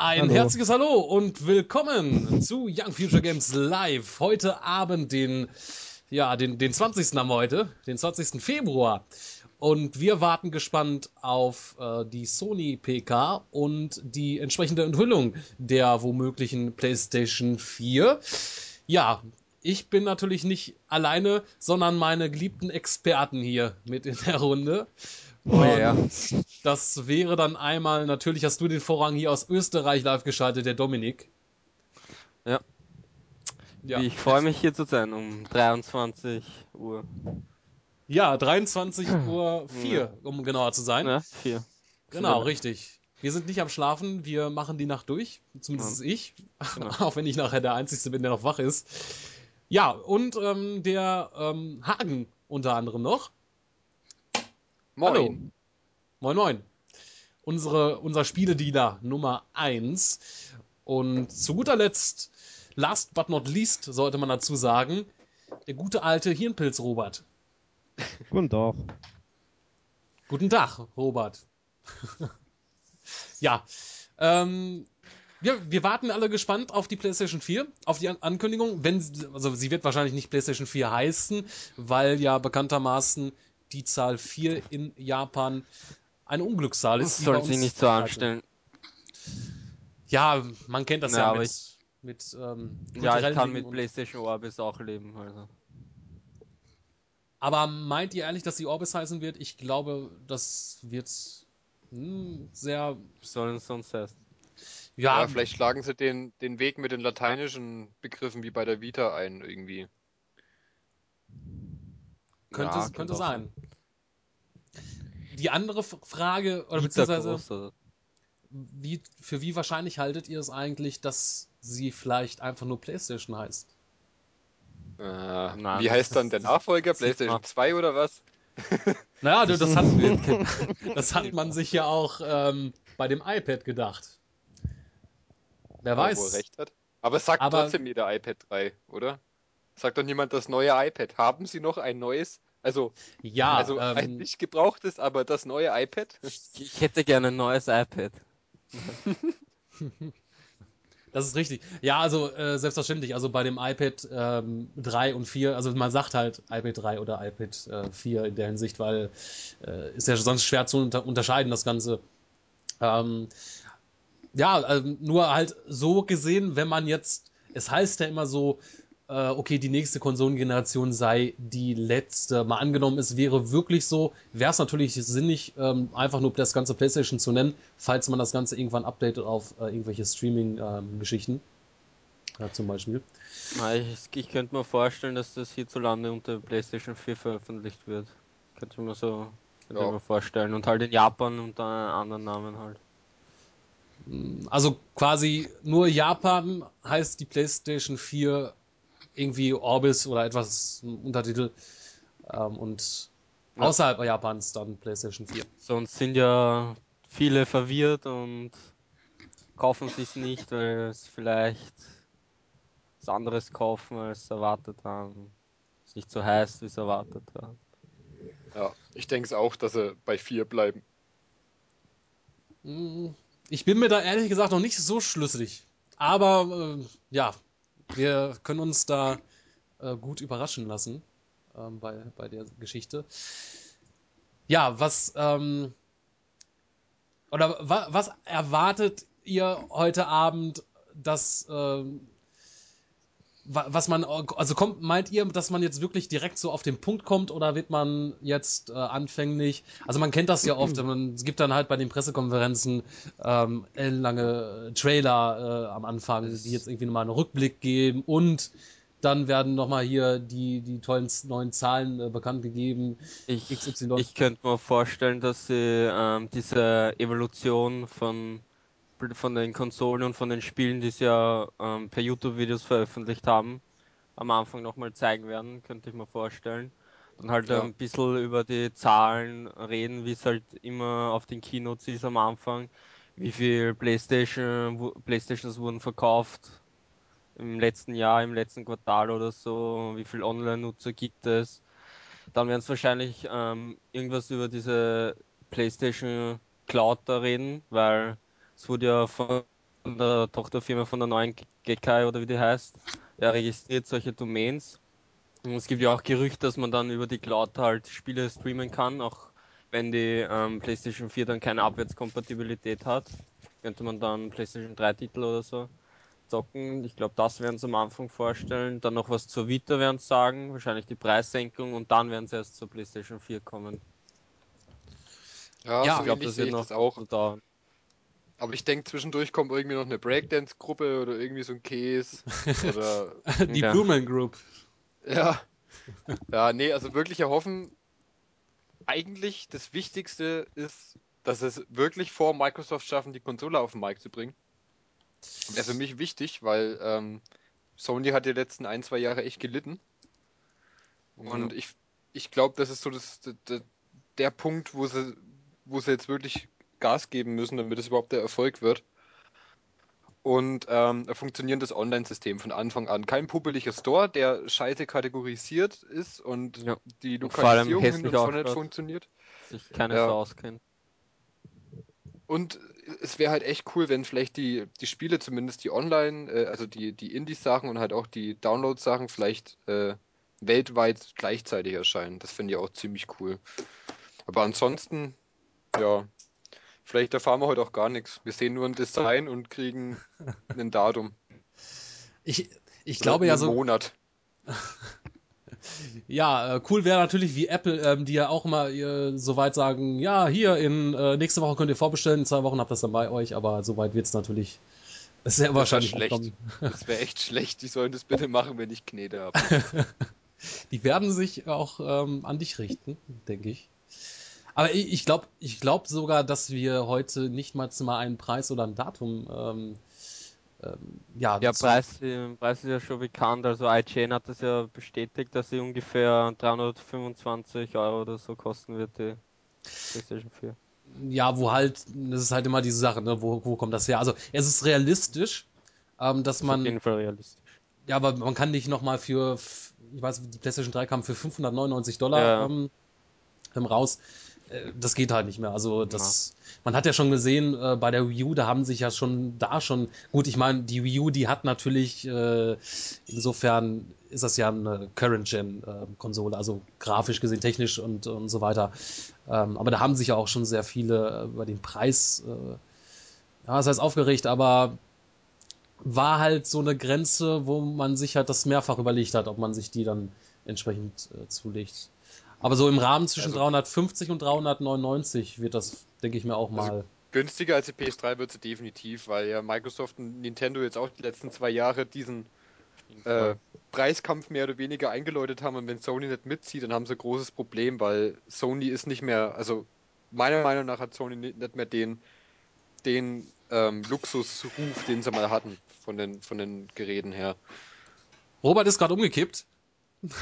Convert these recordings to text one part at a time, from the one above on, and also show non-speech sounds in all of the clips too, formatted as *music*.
Ein Hallo. herzliches Hallo und willkommen zu Young Future Games Live. Heute Abend, den, ja, den, den 20. haben wir heute, den 20. Februar. Und wir warten gespannt auf äh, die Sony PK und die entsprechende Enthüllung der womöglichen PlayStation 4. Ja, ich bin natürlich nicht alleine, sondern meine geliebten Experten hier mit in der Runde. Oh ja. Und das wäre dann einmal, natürlich hast du den Vorrang hier aus Österreich live geschaltet, der Dominik. Ja. Ja, Ich freue mich hier zu sein um 23 Uhr. ja 23 Uhr 4, Ja. um genauer zu sein. Ja, vier. Genau, richtig. Wir sind nicht am Schlafen, wir machen die Nacht durch, zumindest ich, Genau. *laughs* auch wenn ich nachher der Einzige bin, der noch wach ist. Ja, und ähm, der ähm, Hagen unter anderem noch. Moin. Hallo. Moin, moin. Unsere, unser Spielediener Nummer 1. Und zu guter Letzt, last but not least, sollte man dazu sagen, der gute alte Hirnpilz Robert. Guten Tag. Guten Tag, Robert. *laughs* ja, ähm, wir, wir warten alle gespannt auf die PlayStation 4, auf die An Ankündigung. Wenn, also sie wird wahrscheinlich nicht PlayStation 4 heißen, weil ja bekanntermaßen die Zahl 4 in Japan eine Unglückszahl ist. Das die soll bei sich uns- nicht so anstellen. Ja, man kennt das ja, Ja, aber mit, ich- mit ähm, Ja, ich kann mit PlayStation Orbis auch leben. Also. Aber meint ihr ehrlich, dass die Orbis heißen wird? Ich glaube, das wird hm, sehr. Was soll denn sonst heißen? Ja, Ja, vielleicht schlagen sie den, den Weg mit den lateinischen Begriffen wie bei der Vita ein, irgendwie. Könnte, Ja, könnte sein. Die andere Frage, oder beziehungsweise, oder? wie, für wie wahrscheinlich haltet ihr es eigentlich, dass sie vielleicht einfach nur PlayStation heißt? Äh, Nein, wie heißt dann der Nachfolger? PlayStation man. 2 oder was? *laughs* Naja, du, das, hat, *laughs* *laughs* das hat man sich ja auch ähm, bei dem iPad gedacht. Wer Wo er weiß. recht hat. Aber es sagt Aber- trotzdem jeder iPad 3, oder? Sagt doch niemand das neue iPad. Haben sie noch ein neues? Also, Ja, also ein ähm, nicht gebrauchtes, aber das neue iPad? Ich hätte gerne ein neues iPad. *laughs* Das ist richtig. Ja, also äh, selbstverständlich. Also bei dem iPad ähm, 3 und 4, also man sagt halt iPad 3 oder iPad äh, 4 in der Hinsicht, weil äh, ist ja sonst schwer zu unter unterscheiden, das Ganze. Ähm, ja, ähm, nur halt so gesehen, wenn man jetzt, es heißt ja immer so, äh, okay, die nächste Konsolengeneration sei die letzte. Mal angenommen, es wäre wirklich so, wäre es natürlich sinnig, ähm, einfach nur das ganze PlayStation zu nennen, falls man das Ganze irgendwann updatet auf äh, irgendwelche Streaming-Geschichten. ja, zum Beispiel. Ich, ich könnte mir vorstellen, dass das hierzulande unter PlayStation 4 veröffentlicht wird. Könnte ich mir so könnte Ja. ich mir vorstellen. Und halt in Japan unter anderen Namen halt. Also quasi nur Japan heißt die PlayStation 4 irgendwie Orbis oder etwas ein Untertitel. Ähm, und Ja. außerhalb Japans dann PlayStation 4. Sonst sind ja viele verwirrt und kaufen sich nicht, weil es vielleicht was anderes kaufen als erwartet haben. Es nicht so heißt, wie es erwartet haben. Ja, ich denke es auch, dass sie bei 4 bleiben. Mm, Ich bin mir da ehrlich gesagt noch nicht so schlüssig. Aber äh, ja, wir können uns da äh, gut überraschen lassen ähm, bei, bei der Geschichte. Ja, was ähm, oder wa, was erwartet ihr heute Abend, dass ähm, was man also kommt meint ihr, dass man jetzt wirklich direkt so auf den Punkt kommt oder wird man jetzt äh, anfänglich also man kennt das ja oft, *clears throat* man, es gibt dann halt bei den Pressekonferenzen ähm, ellenlange Trailer äh, am Anfang, die jetzt irgendwie nochmal einen Rückblick geben und dann werden nochmal hier die, die tollen neuen Zahlen äh, bekannt gegeben. Ich, ich könnte mir vorstellen, dass sie ähm, diese Evolution von, von den Konsolen und von den Spielen, die sie ja ähm, per YouTube-Videos veröffentlicht haben, am Anfang nochmal zeigen werden, könnte ich mir vorstellen. Dann halt Ja. ein bisschen über die Zahlen reden, wie es halt immer auf den Keynotes ist am Anfang, wie viel Playstation, Playstations wurden verkauft im letzten Jahr, im letzten Quartal oder so, wie viel Online-Nutzer gibt es. Dann werden es wahrscheinlich ähm, irgendwas über diese PlayStation Cloud da reden, weil es wurde ja von der Tochterfirma von der neuen Gekai oder wie die heißt, er registriert solche Domains. Und es gibt ja auch Gerüchte, dass man dann über die Cloud halt Spiele streamen kann, auch wenn die ähm, PlayStation 4 dann keine Abwärtskompatibilität hat. Könnte man dann PlayStation 3 Titel oder so zocken. Ich glaube, das werden sie am Anfang vorstellen. Dann noch was zur Vita werden sie sagen, wahrscheinlich die Preissenkung und dann werden sie erst zur PlayStation 4 kommen. Ja, Ja, so Ich glaube, das wird noch das auch. dauern. Aber ich denke, zwischendurch kommt irgendwie noch eine Breakdance-Gruppe oder irgendwie so ein Käse. *laughs* Oder Die Ja. Blumen Group. Ja. Ja, nee, also wirklich erhoffen. Eigentlich das Wichtigste ist, dass es wirklich vor Microsoft schaffen, die Konsole auf den Markt zu bringen. Wäre für mich wichtig, weil ähm, Sony hat die letzten ein, zwei Jahre echt gelitten. Und ich, ich glaube, das ist so das, der, der Punkt, wo sie, wo sie jetzt wirklich Gas geben müssen, damit es überhaupt der Erfolg wird. Und ähm, ein funktionierendes Online-System von Anfang an. Kein puppeliger Store, der scheiße kategorisiert ist und Ja. die Und Lokalisierung hässlich hin und nicht funktioniert. sich keiner Ja. so auskennt. Und es wäre halt echt cool, wenn vielleicht die, die Spiele, zumindest die Online, äh, also die, die Indie-Sachen und halt auch die Download-Sachen vielleicht äh, weltweit gleichzeitig erscheinen. Das finde ich auch ziemlich cool. Aber ansonsten, ja, vielleicht erfahren wir heute auch gar nichts. Wir sehen nur ein Design und kriegen ein Datum. Ich, ich glaube ja so, Monat. *laughs* ja, äh, cool wäre natürlich wie Apple, ähm, die ja auch immer äh, soweit sagen, ja, hier in äh, nächste Woche könnt ihr vorbestellen, in zwei Wochen habt ihr das dann bei euch, aber soweit wird es natürlich sehr wahrscheinlich nicht schlecht. kommen. Das wäre echt schlecht. Die sollen das bitte machen, wenn ich Knete habe. *laughs* Die werden sich auch ähm, an dich richten, denke ich. Aber ich, ich glaube ich glaub sogar, dass wir heute nicht mal mal einen Preis oder ein Datum ähm, ähm, ja, Ja, Preis, äh, Preis ist ja schon bekannt. Also IGN hat das ja bestätigt, dass sie ungefähr 325 Euro oder so kosten wird, die PlayStation 4. Ja, wo halt, das ist halt immer diese Sache, ne? wo, wo kommt das her? Also es ist realistisch, ähm, dass Das ist auf man, jeden Fall realistisch. ja, aber man kann nicht nochmal für, ich weiß, die PlayStation 3 kam für 599 Dollar Ja. ähm, ähm, raus. Das geht halt nicht mehr. Also das, man hat ja schon gesehen, äh, bei der Wii U, da haben sich ja schon da schon, gut, ich meine, die Wii U, die hat natürlich, äh, insofern ist das ja eine Current-Gen-Konsole, also grafisch gesehen, technisch und, und so weiter. Ähm, aber da haben sich ja auch schon sehr viele äh, über den Preis, äh, ja, das heißt aufgeregt, aber war halt so eine Grenze, wo man sich halt das mehrfach überlegt hat, ob man sich die dann entsprechend äh, zulegt. Aber so im Rahmen zwischen Also- 350 und 399 wird das, denke ich mir auch Also mal. Günstiger als die PS3 wird sie definitiv, weil ja Microsoft und Nintendo jetzt auch die letzten zwei Jahre diesen äh, Preiskampf mehr oder weniger eingeläutet haben und wenn Sony nicht mitzieht, dann haben sie ein großes Problem, weil Sony ist nicht mehr, also meiner Meinung nach hat Sony ni- nicht mehr den, den ähm, Luxusruf, den sie mal hatten von den, von den Geräten her. Robert ist gerade umgekippt. *laughs*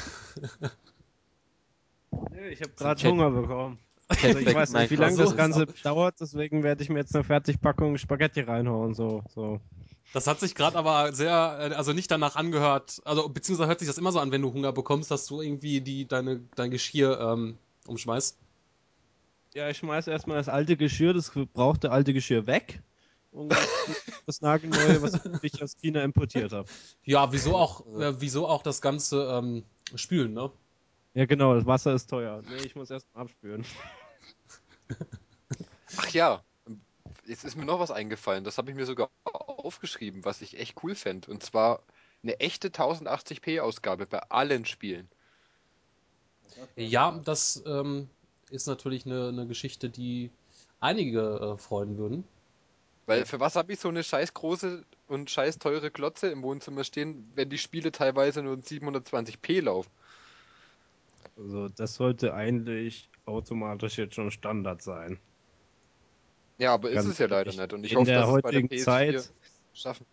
Ich habe gerade Hunger bekommen. Also ich weiß nicht, wie lange das Ganze dauert, deswegen werde ich mir jetzt eine Fertigpackung Spaghetti reinhauen. So, so. Das hat sich gerade aber sehr, äh, also nicht danach angehört, also beziehungsweise hört sich das immer so an, wenn du Hunger bekommst, dass du irgendwie die, deine, dein Geschirr ähm, umschmeißt. Ja, ich schmeiß erstmal das alte Geschirr, das gebrauchte alte Geschirr weg. Und *laughs* das nagelneue, was ich aus China importiert habe. Ja, wieso auch, äh, wieso auch das ganze ähm, Spülen, ne? Ja, genau, das Wasser ist teuer. Nee, ich muss erst mal abspülen. *laughs* Ach ja, jetzt ist mir noch was eingefallen, das habe ich mir sogar aufgeschrieben, was ich echt cool fände. Und zwar eine echte 1080p-Ausgabe bei allen Spielen. Ja, das ähm, ist natürlich eine, eine Geschichte, die einige äh, freuen würden. Weil für was habe ich so eine scheiß große und scheiß teure Glotze im Wohnzimmer stehen, wenn die Spiele teilweise nur in 720p laufen? Also, das sollte eigentlich automatisch jetzt schon Standard sein. Ja, aber ist Ganz es ja leider nicht. Und ich in hoffe, der dass es bei der heutigen PS4 Zeit schaffen.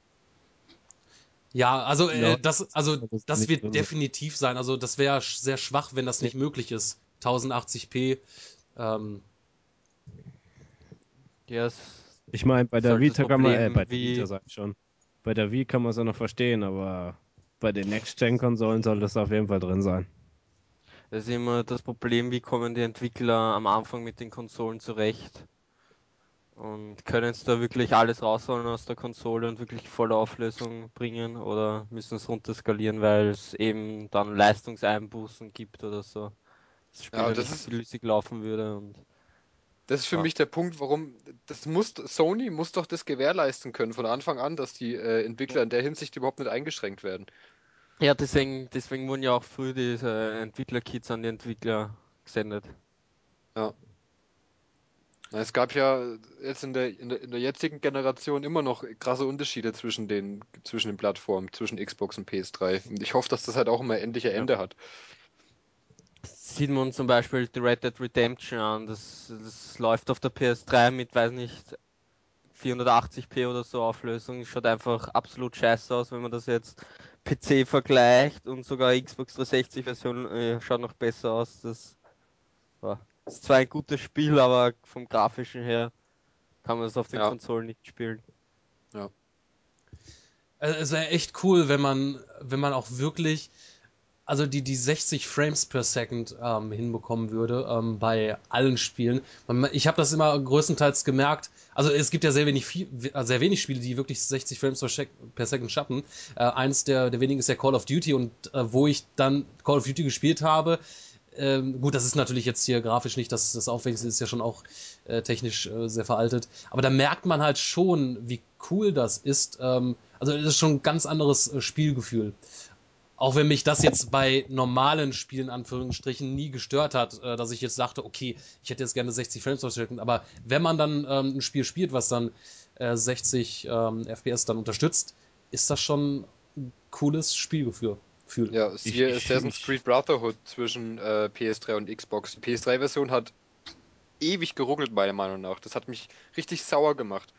Ja, also äh, Ja, das, also das ist wird definitiv sein. Also das wäre sehr schwach, wenn das nicht möglich ist. 1080p. Ähm, Ja, es Ich meine, bei der Vita kann man, äh, bei der Vita sag ich schon. Bei der Wii kann man es ja noch verstehen, aber bei den Next-Gen-Konsolen soll das auf jeden Fall drin sein. Das ist immer das Problem, wie kommen die Entwickler am Anfang mit den Konsolen zurecht. Und können es da wirklich alles rausholen aus der Konsole und wirklich volle Auflösung bringen oder müssen es runterskalieren, weil es eben dann Leistungseinbußen gibt oder so? Das Spiel ja, das nicht ist- flüssig laufen würde und Das ist für Ja. mich der Punkt, warum das muss Sony muss doch das gewährleisten können von Anfang an, dass die äh, Entwickler in der Hinsicht überhaupt nicht eingeschränkt werden. Ja, deswegen, deswegen wurden ja auch früh diese Entwickler-Kits an die Entwickler gesendet. Na, Es gab ja jetzt in der, in der, in der jetzigen Generation immer noch krasse Unterschiede zwischen den, zwischen den Plattformen, zwischen Xbox und PS3. Und ich hoffe, dass das halt auch immer endlich ein Ende hat. Sieht man zum Beispiel die Red Dead Redemption an, das, das läuft auf der PS3 mit, weiß nicht, 480p oder so Auflösung, schaut einfach absolut scheiße aus, wenn man das jetzt PC vergleicht und sogar Xbox 360 Version äh, schaut noch besser aus. Das ja, ist zwar ein gutes Spiel, aber vom grafischen her kann man es auf den Ja. Konsolen nicht spielen. Also, Es wäre echt cool, wenn man, wenn man auch wirklich, also die, die 60 Frames per Second ähm, hinbekommen würde ähm, bei allen Spielen. Ich habe das immer größtenteils gemerkt. Also es gibt ja sehr wenig, viel, äh, sehr wenig Spiele, die wirklich 60 Frames per, Second schaffen. Äh, eins der, der wenigen ist ja Call of Duty und äh, wo ich dann Call of Duty gespielt habe, ähm, gut, das ist natürlich jetzt hier grafisch nicht das, das Aufwendigste, ist ja schon auch äh, technisch äh, sehr veraltet. Aber da merkt man halt schon, wie cool das ist. Ähm, also es ist schon ein ganz anderes äh, Spielgefühl. Auch wenn mich das jetzt bei normalen Spielen, Anführungsstrichen, nie gestört hat, äh, dass ich jetzt dachte, okay, ich hätte jetzt gerne 60 Frames verstärken. Aber wenn man dann ähm, ein Spiel spielt, was dann äh, 60 ähm, FPS dann unterstützt, ist das schon ein cooles Spielgefühl. Fühl. Ja, siehe ich- Assassin's Creed Brotherhood zwischen äh, PS3 und Xbox. Die PS3-Version hat ewig geruckelt, meiner Meinung nach. Das hat mich richtig sauer gemacht.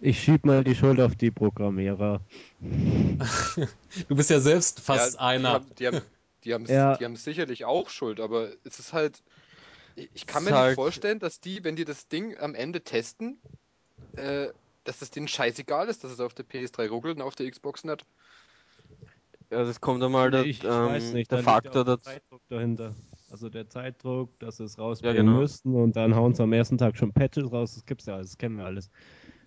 Ich schieb mal die Schuld auf die Programmierer. *laughs* Du bist ja selbst fast ja, einer. Die haben, die, haben, die, Ja. die haben sicherlich auch Schuld, aber es ist halt. Ich kann mir ist nicht halt- vorstellen, dass die, wenn die das Ding am Ende testen, äh, dass es denen scheißegal ist, dass es auf der PS3 ruckelt und auf der Xbox nicht. Ja, das kommt einmal der, ich, ich weiß ähm, nicht, der Faktor der dazu. Zeitdruck dahinter. Also der Zeitdruck, dass sie es rausbringen Ja, genau. müssten und dann hauen sie am ersten Tag schon Patches raus. Das gibt's ja alles, das kennen wir alles.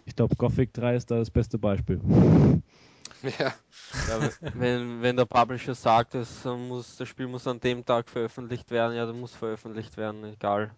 Ich glaube, Gothic 3 ist da das beste Beispiel. *laughs* Ja, Ja, wenn, wenn der Publisher sagt, es muss, das Spiel muss an dem Tag veröffentlicht werden, ja, dann muss veröffentlicht werden, egal.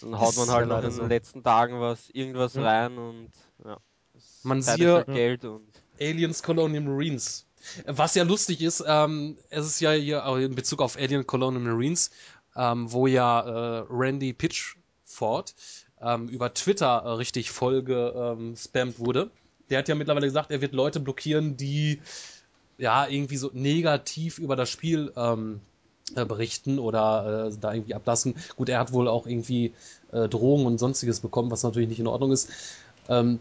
Dann haut man halt noch in den so. letzten Tagen was, irgendwas Ja. rein und ja. es- Man halt Geld und Aliens Colonial Marines. Was ja lustig ist, ähm, es ist ja hier auch in Bezug auf Alien Colonial Marines, ähm, wo ja äh, Randy Pitchford ähm, über Twitter äh, richtig voll gespammt wurde. Der hat ja mittlerweile gesagt, er wird Leute blockieren, die ja irgendwie so negativ über das Spiel ähm, äh, berichten oder äh, da irgendwie ablassen. Gut, er hat wohl auch irgendwie äh, Drohungen und sonstiges bekommen, was natürlich nicht in Ordnung ist. Ähm,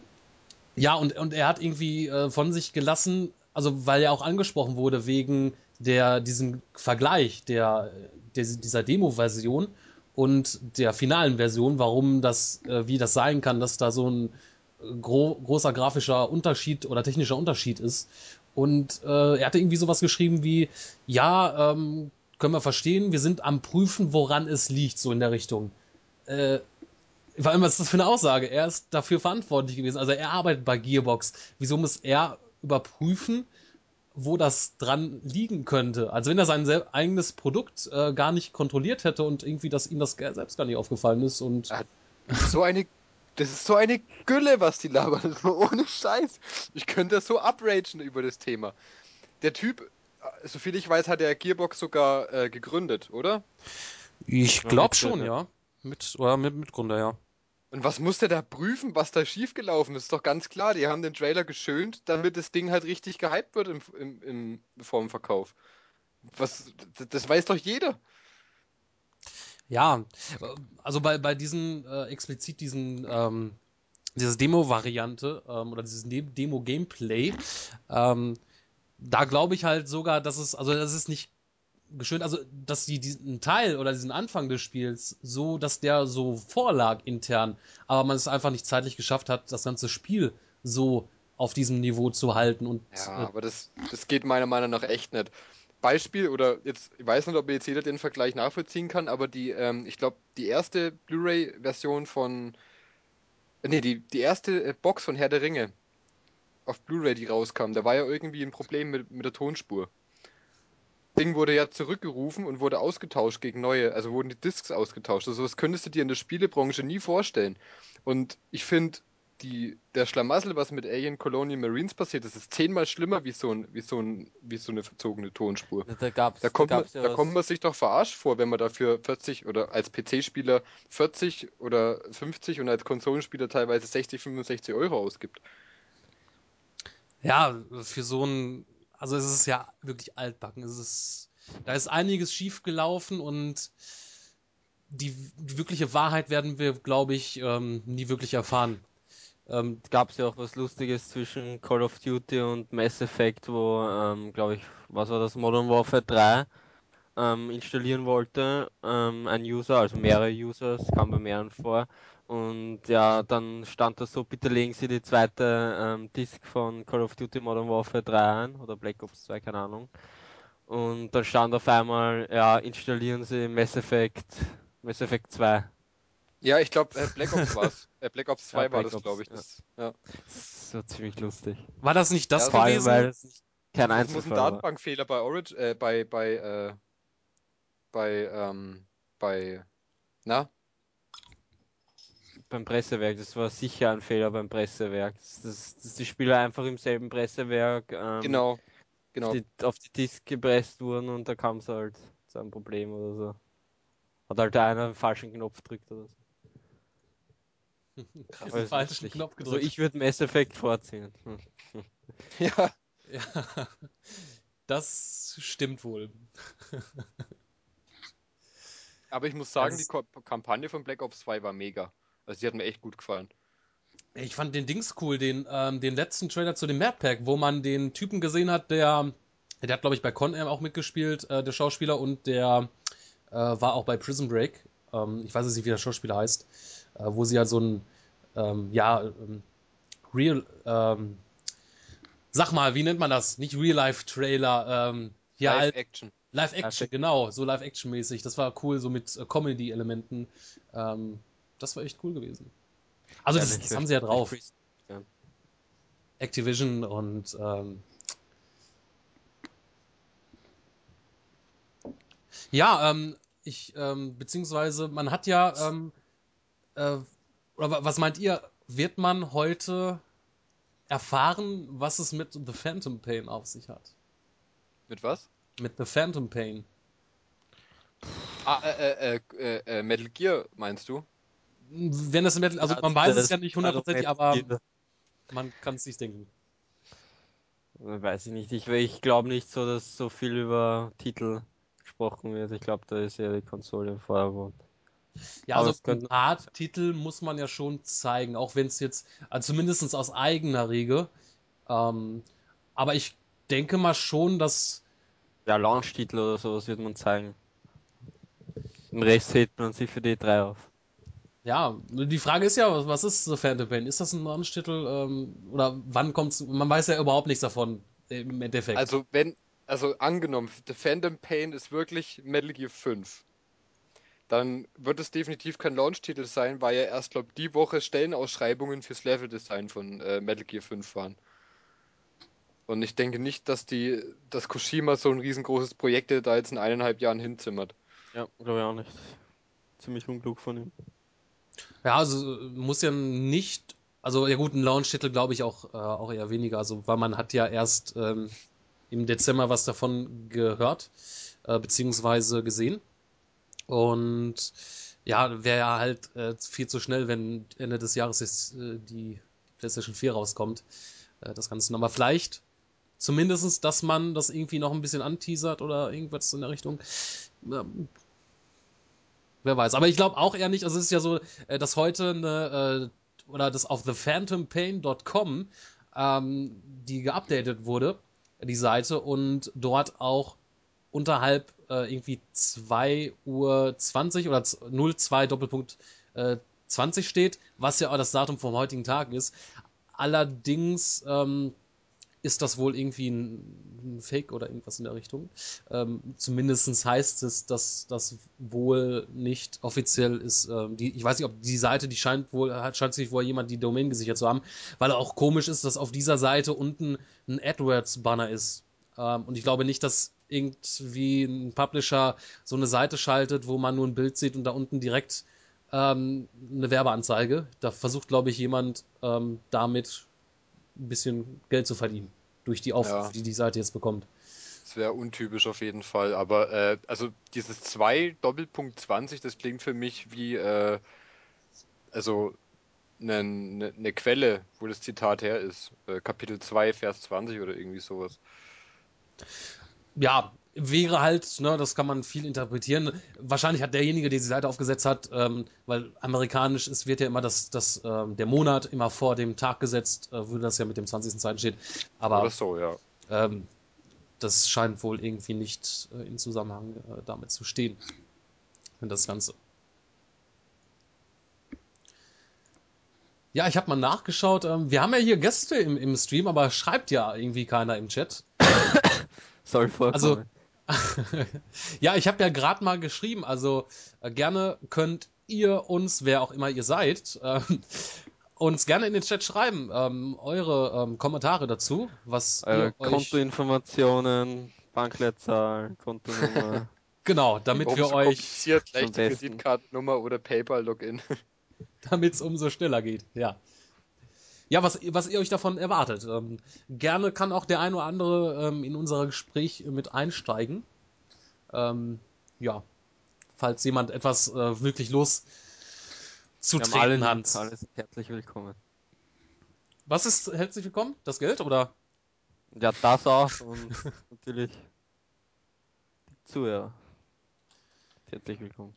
ja, und, und er hat irgendwie äh, von sich gelassen, also weil er auch angesprochen wurde wegen der diesem Vergleich der, der dieser Demo-Version und der finalen Version, warum das, äh, wie das sein kann, dass da so ein äh, gro großer grafischer Unterschied oder technischer Unterschied ist. Und äh, er hatte irgendwie sowas geschrieben wie, ja, ähm, können wir verstehen, wir sind am Prüfen, woran es liegt, so in der Richtung. Äh, vor allem, was ist das für eine Aussage? Er ist dafür verantwortlich gewesen. Also er arbeitet bei Gearbox. Wieso muss er überprüfen, wo das dran liegen könnte? Also wenn er sein eigenes Produkt äh, gar nicht kontrolliert hätte und irgendwie, dass ihm das selbst gar nicht aufgefallen ist und Ja. so eine. Das ist so eine Gülle, was die labern. Das *laughs* ohne Scheiß. Ich könnte so upragen über das Thema. Der Typ, äh, soviel ich weiß, hat er Gearbox sogar äh, gegründet, oder? ich glaube schon, ja. Mit, oder mit Mitgründer, ja. Und was muss der da prüfen, was da schiefgelaufen ist? Ist doch ganz klar, die haben den Trailer geschönt, damit das Ding halt richtig gehypt wird im, im, im, vor Verkauf. Was, das, das weiß doch jeder. Ja, äh, also bei, bei diesen, äh, explizit diesen, ähm, diese Demo-Variante ähm, oder dieses Ne- Demo-Gameplay, ähm, da glaube ich halt sogar, dass es, also das ist nicht geschönt, also dass die diesen Teil oder diesen Anfang des Spiels so, dass der so vorlag intern, aber man es einfach nicht zeitlich geschafft hat, das ganze Spiel so auf diesem Niveau zu halten und Ja, äh, aber das, das geht meiner Meinung nach echt nicht. Beispiel, oder jetzt, ich weiß nicht, ob jetzt jeder den Vergleich nachvollziehen kann, aber die, ähm, ich glaube, die erste Blu-ray-Version von Nee, die, die erste äh, Box von Herr der Ringe auf Blu-ray, die rauskam, da war ja irgendwie ein Problem mit, mit der Tonspur. Ding wurde ja zurückgerufen und wurde ausgetauscht gegen neue, also wurden die Discs ausgetauscht. Also das könntest du dir in der Spielebranche nie vorstellen. Und ich finde, die, der Schlamassel, was mit Alien Colonial Marines passiert, das ist zehnmal schlimmer wie so, ein, wie so, ein, wie so eine verzogene Tonspur. Da gab's, Da kommt, man, gab's ja da kommt man sich doch verarscht vor, wenn man dafür 40 oder als PC-Spieler 40 oder 50 und als Konsolenspieler teilweise 60, 65 Euro ausgibt. Ja, für so ein, also es ist ja wirklich altbacken. Es ist, da ist einiges schief gelaufen und die, die wirkliche Wahrheit werden wir, glaube ich, ähm, nie wirklich erfahren. Ähm, gab es ja auch was Lustiges zwischen Call of Duty und Mass Effect, wo, ähm, glaube ich, was war das, Modern Warfare 3 ähm, installieren wollte, ähm, ein User, also mehrere User, es kam bei mehreren vor. Und ja, dann stand da so, bitte legen Sie die zweite ähm, Disk von Call of Duty Modern Warfare 3 ein oder Black Ops 2, keine Ahnung. Und dann stand auf einmal, ja, installieren Sie Mass Effect, Mass Effect 2. Ja, ich glaube, äh, Black Ops war es. *laughs* Äh, Black Ops 2 Ja, war Black das, glaube ich. ja. Das, ja. Das war ziemlich lustig. war das nicht das Ja, gewesen? weil es nicht kein Das muss ein. Datenbankfehler bei Origin, äh, bei, bei, äh, bei, ähm, bei, na? Beim Pressewerk. Das war sicher ein Fehler beim Pressewerk. Dass, dass, dass die Spieler einfach im selben Pressewerk ähm, Genau, genau. auf, die, auf die Disk gepresst wurden und da kam es halt zu einem Problem oder so. Hat halt einer einen falschen Knopf gedrückt oder so. Krass, ist falschen. Knopf Also gedrückt. ich würde Mass Effect vorziehen. *laughs* *laughs* Ja, Ja, das stimmt wohl. aber ich muss sagen, Das- die Ko Kampagne von Black Ops 2 war mega. Also die hat mir echt gut gefallen. Ich fand den Dings cool, den, ähm, den letzten Trailer zu dem Mad Pack, wo man den Typen gesehen hat, der, der hat, glaube ich, bei Con Air auch mitgespielt, äh, der Schauspieler, und der äh, war auch bei Prison Break. Ähm, ich weiß jetzt nicht, wie der Schauspieler heißt, äh, wo sie halt so ein, ähm, ja, ähm, Real, ähm, sag mal, wie nennt man das? Nicht Real-Life-Trailer, ähm, ja, halt Live-Action. Live-Action, Live-Action. genau, so Live-Action-mäßig. Das war cool, so mit Comedy-Elementen. Das war echt cool gewesen. Also, das, Ehrlich, das haben sie ja drauf. ja. Activision und ähm, ja, ähm, ich ähm, beziehungsweise man hat ja ähm, äh, oder wa- was meint ihr? Wird man heute erfahren, was es mit The Phantom Pain auf sich hat? Mit was? Mit The Phantom Pain. Ah, äh, äh, äh, äh, Metal Gear, meinst du? Wenn es Metal, also Ja, man weiß es das- ja nicht hundertprozentig, also aber Metal man kann es sich denken. Weiß ich nicht. Ich, ich glaube nicht so, dass so viel über Titel gesprochen wird. Ich glaube, da ist ja die Konsole im Vordergrund. Ja, Aber also könnte- paar Titel muss man ja schon zeigen, auch wenn es jetzt, also zumindest aus eigener Riege. Ähm, aber ich denke mal schon, dass, Ja, Launch-Titel oder sowas wird man zeigen. Im Rest hebt man sich für die drei auf. Ja, die Frage ist ja, was- ist The Phantom Pain? Ist das ein Launch-Titel ähm, oder wann kommt's? Man weiß ja überhaupt nichts davon im Endeffekt. Also, wenn, also angenommen, The Phantom Pain ist wirklich Metal Gear 5. Dann wird es definitiv kein Launch-Titel sein, weil ja erst, glaube die Woche Stellenausschreibungen fürs Level-Design von äh, Metal Gear 5 waren. Und ich denke nicht, dass die, dass Koshima so ein riesengroßes Projekt da jetzt in eineinhalb Jahren hinzimmert. Ja, glaube ich auch nicht. Ziemlich unklug von ihm. Ja, also muss ja nicht, also ja gut, ein Launch-Titel glaube ich auch, äh, auch eher weniger, also weil man hat ja erst ähm, im Dezember was davon gehört, äh, beziehungsweise gesehen. Und ja, wäre ja halt äh, viel zu schnell, wenn Ende des Jahres jetzt äh, die PlayStation 4 rauskommt. Äh, das Ganze. Aber vielleicht zumindestens, dass man das irgendwie noch ein bisschen anteasert oder irgendwas in der Richtung. Wer weiß. Aber ich glaube auch eher nicht, also es ist ja so, äh, dass heute eine, äh, oder das auf thephantompain.com ähm, die geupdatet wurde, die Seite, und dort auch unterhalb äh, irgendwie 2 Uhr 20 oder 02 Doppelpunkt äh, 20 steht, was ja auch das Datum vom heutigen Tag ist. Allerdings ähm, ist das wohl irgendwie ein, Fake oder irgendwas in der Richtung. Ähm, Zumindest heißt es, dass das wohl nicht offiziell ist. Ähm, die, ich weiß nicht, ob die Seite, die scheint wohl, hat, scheint sich wohl jemand die Domain gesichert zu haben, weil auch komisch ist, dass auf dieser Seite unten ein AdWords-Banner ist. Ähm, und ich glaube nicht, dass irgendwie ein Publisher so eine Seite schaltet, wo man nur ein Bild sieht und da unten direkt ähm, eine Werbeanzeige. Da versucht, glaube ich, jemand ähm, damit ein bisschen Geld zu verdienen. Durch die Aufrufe, Ja. die die Seite jetzt bekommt. Das wäre untypisch auf jeden Fall. Aber äh, also dieses 2 Doppelpunkt 20, das klingt für mich wie äh, also eine ne, ne Quelle, wo das Zitat her ist. Äh, Kapitel 2, Vers 20 oder irgendwie sowas. Ja, wäre halt, ne, das kann man viel interpretieren. Wahrscheinlich hat derjenige, der die Seite aufgesetzt hat, ähm, weil amerikanisch ist, wird ja immer das, das, ähm, der Monat immer vor dem Tag gesetzt, äh, wo das ja mit dem 20. Zeiten steht. Aber Oder so, ja. ähm, das scheint wohl irgendwie nicht äh, in Zusammenhang äh, damit zu stehen. Das Ganze. Ja, ich habe mal nachgeschaut. Ähm, wir haben ja hier Gäste im, im Stream, aber schreibt ja irgendwie keiner im Chat. *coughs* Soll vorkommen. Also- *laughs* ja, ich habe ja gerade mal geschrieben, also äh, gerne könnt ihr uns, wer auch immer ihr seid, ähm, uns gerne in den Chat schreiben, ähm, eure ähm, Kommentare dazu, was Eure ihr euch, Kontoinformationen, Bankleitzahl, Kontonummer. *laughs* genau, damit Umso wir euch, kompliziert gleich am die besten. Kreditkartennummer oder PayPal-Login. *laughs* damit es umso schneller geht, ja. Ja, was, was ihr euch davon erwartet. Ähm, gerne kann auch der ein oder andere ähm, in unser Gespräch mit einsteigen. Ähm, ja, falls jemand etwas äh, wirklich los zu Wir haben alle, treten lieb, hat. alle sind herzlich willkommen. Was ist herzlich willkommen? Das Geld oder? Ja, das auch und *laughs* natürlich die Zuhörer. Herzlich willkommen.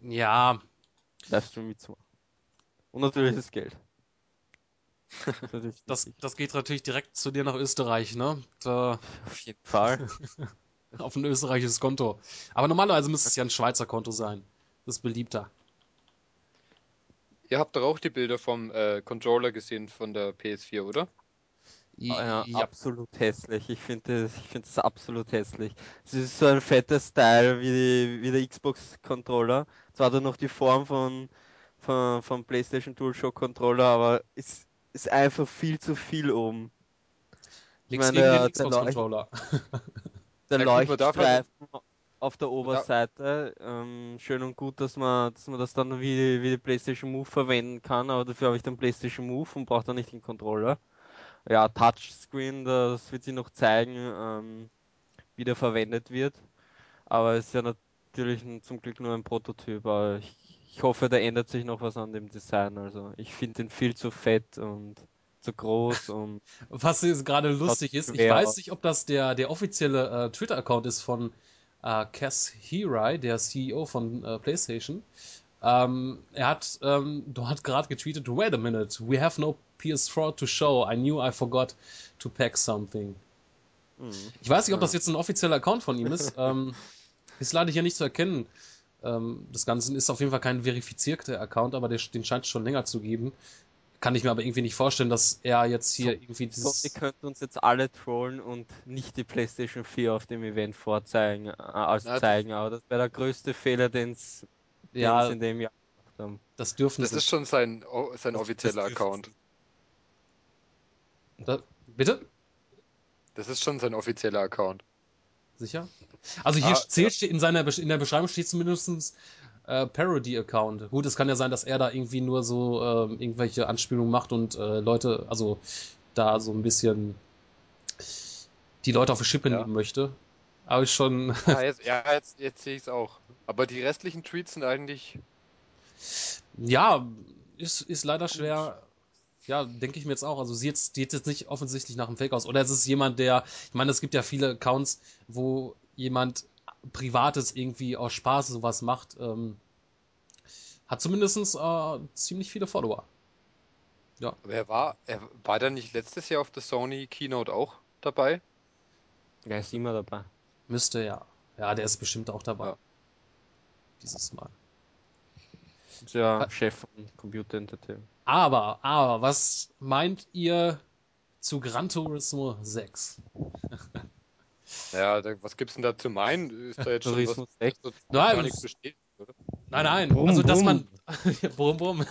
Ja, Livestream mitzumachen. Und natürlich das Geld. *laughs* Das, das geht natürlich direkt zu dir nach Österreich, ne? Da, Auf jeden Fall. *laughs* auf ein österreichisches Konto. Aber normalerweise müsste es ja ein Schweizer Konto sein. Das ist beliebter. Ihr habt doch auch die Bilder vom äh, Controller gesehen von der PS4, oder? Ja, ja. absolut hässlich. Ich finde das, ich finde das absolut hässlich. Es ist so ein fetter Style wie, die, wie der Xbox-Controller. Zwar hat er noch die Form von, von, von PlayStation DualShock Controller, aber es ist einfach viel zu viel oben. Ich Links meine, neben der, *laughs* der, Leucht, der Leuchtstreifen auf der Oberseite, ähm, schön und gut, dass man, dass man das dann wie, wie die PlayStation Move verwenden kann, aber dafür habe ich den PlayStation Move und brauche dann nicht den Controller. Ja, Touchscreen, das wird sich noch zeigen, ähm, wie der verwendet wird. Aber es ist ja natürlich zum Glück nur ein Prototyp. Aber ich, ich hoffe, da ändert sich noch was an dem Design. Also ich finde den viel zu fett und zu groß *laughs* und Was gerade lustig ist, ich weiß aus. nicht, ob das der, der offizielle äh, Twitter-Account ist von äh, Cass Hirai, der CEO von äh, PlayStation. Ähm, er hat ähm, dort gerade getweetet, wait a minute, we have no PS4 to show. I knew I forgot to pack something. hm. Ich weiß nicht, ob das jetzt ein offizieller Account von ihm ist. *laughs* ähm, ist leider hier nicht zu erkennen. Ähm, das Ganze ist auf jeden Fall kein verifizierter Account, aber der, den scheint es schon länger zu geben. Kann ich mir aber irgendwie nicht vorstellen, dass er jetzt hier So- irgendwie So, dieses. ihr könnt uns jetzt alle trollen und nicht die PlayStation 4 auf dem Event vorzeigen, äh, als Na, das- zeigen, aber das wäre der größte Fehler, den sie ja, in dem Jahr gemacht haben. das dürfen Das sie. ist schon sein, sein offizieller Account. Da, bitte? Das ist schon sein offizieller Account. Sicher? Also hier Ah, zählt ja. in seiner in der Beschreibung steht zumindest äh, Parody-Account. Gut, es kann ja sein, dass er da irgendwie nur so ähm, irgendwelche Anspielungen macht und äh, Leute, also da so ein bisschen die Leute auf die Schippe Ja. nehmen möchte. Aber ist schon. Ah, *laughs* jetzt, ja, jetzt, jetzt sehe ich es auch. Aber die restlichen Tweets sind eigentlich. Ja, ist, ist leider schwer. Ja, denke ich mir jetzt auch. Also sieht jetzt, sieht jetzt nicht offensichtlich nach einem Fake aus. Oder es ist jemand, der, ich meine, es gibt ja viele Accounts, wo jemand Privates irgendwie aus Spaß sowas macht. Ähm, hat zumindest äh, ziemlich viele Follower. Aber er war, er war da nicht letztes Jahr auf der Sony Keynote auch dabei? Er ist immer dabei. Müsste ja. Ja, der ist bestimmt auch dabei. Ja. Dieses Mal. Ist ja Ah. Chef von Computer Entertainment. Aber, aber, was meint ihr, zu Gran Turismo 6. Ja, da, was gibt's denn da zu meinen? Ist da jetzt schon was, Tourismus 6. so Nein, gar nichts es- besteht, oder? Nein, nein. Brumm, also, dass man. *laughs* Ja, brumm, brumm.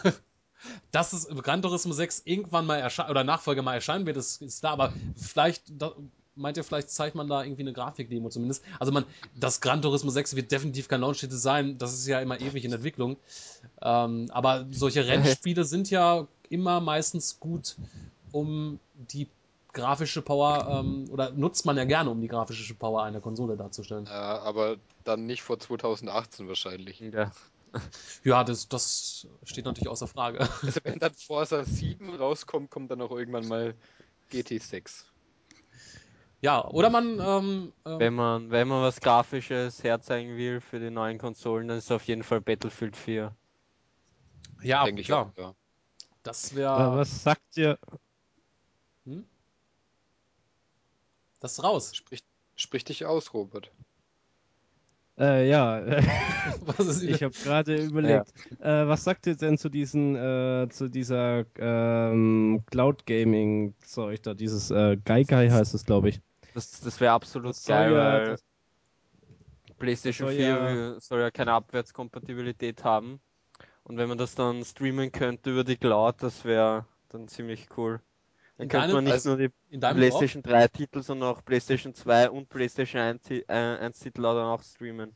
Dass es Gran Turismo 6 irgendwann mal erscheint oder Nachfolger mal erscheinen wird, ist, ist da, aber vielleicht. Da, meint ihr, vielleicht zeigt man da irgendwie eine Grafikdemo zumindest? Also, man, das Gran Turismo 6 wird definitiv kein Launch-Titel sein. Das ist ja immer ewig in Entwicklung. Ähm, aber solche *laughs* Rennspiele sind ja immer meistens gut, um die grafische Power, ähm, oder nutzt man ja gerne, um die grafische Power einer Konsole darzustellen. Ja, aber dann nicht vor 2018 wahrscheinlich. Ja. *laughs* Ja, das, das steht natürlich außer Frage. *laughs* Also wenn dann Forza 7 rauskommt, kommt dann auch irgendwann mal GT6. Ja, oder man, ähm, ähm, Wenn man, wenn man was Grafisches herzeigen will für die neuen Konsolen, dann ist auf jeden Fall Battlefield 4. ja, denke ich klar, auch. Ja. das wäre, Was sagt ihr? hm? das ist raus. Sprich, sprich dich aus, Robert. Äh, ja, *laughs* *laughs* Was ist ich habe gerade überlegt. Äh, was sagt ihr denn zu diesen, äh, zu dieser ähm, Cloud Gaming Zeug da? Dieses äh, Gaigai heißt es, glaube ich. Das, das wäre absolut Das soll geil, ja- weil das- PlayStation das 4 soll ja- soll ja keine Abwärtskompatibilität haben. Und wenn man das dann streamen könnte über die Cloud, das wäre dann ziemlich cool. Dann In könnte deinem- man nicht also nur die? PlayStation 3 Titel, sondern auch PlayStation 2 und PlayStation 1, Ti- äh, 1 Titel dann auch streamen.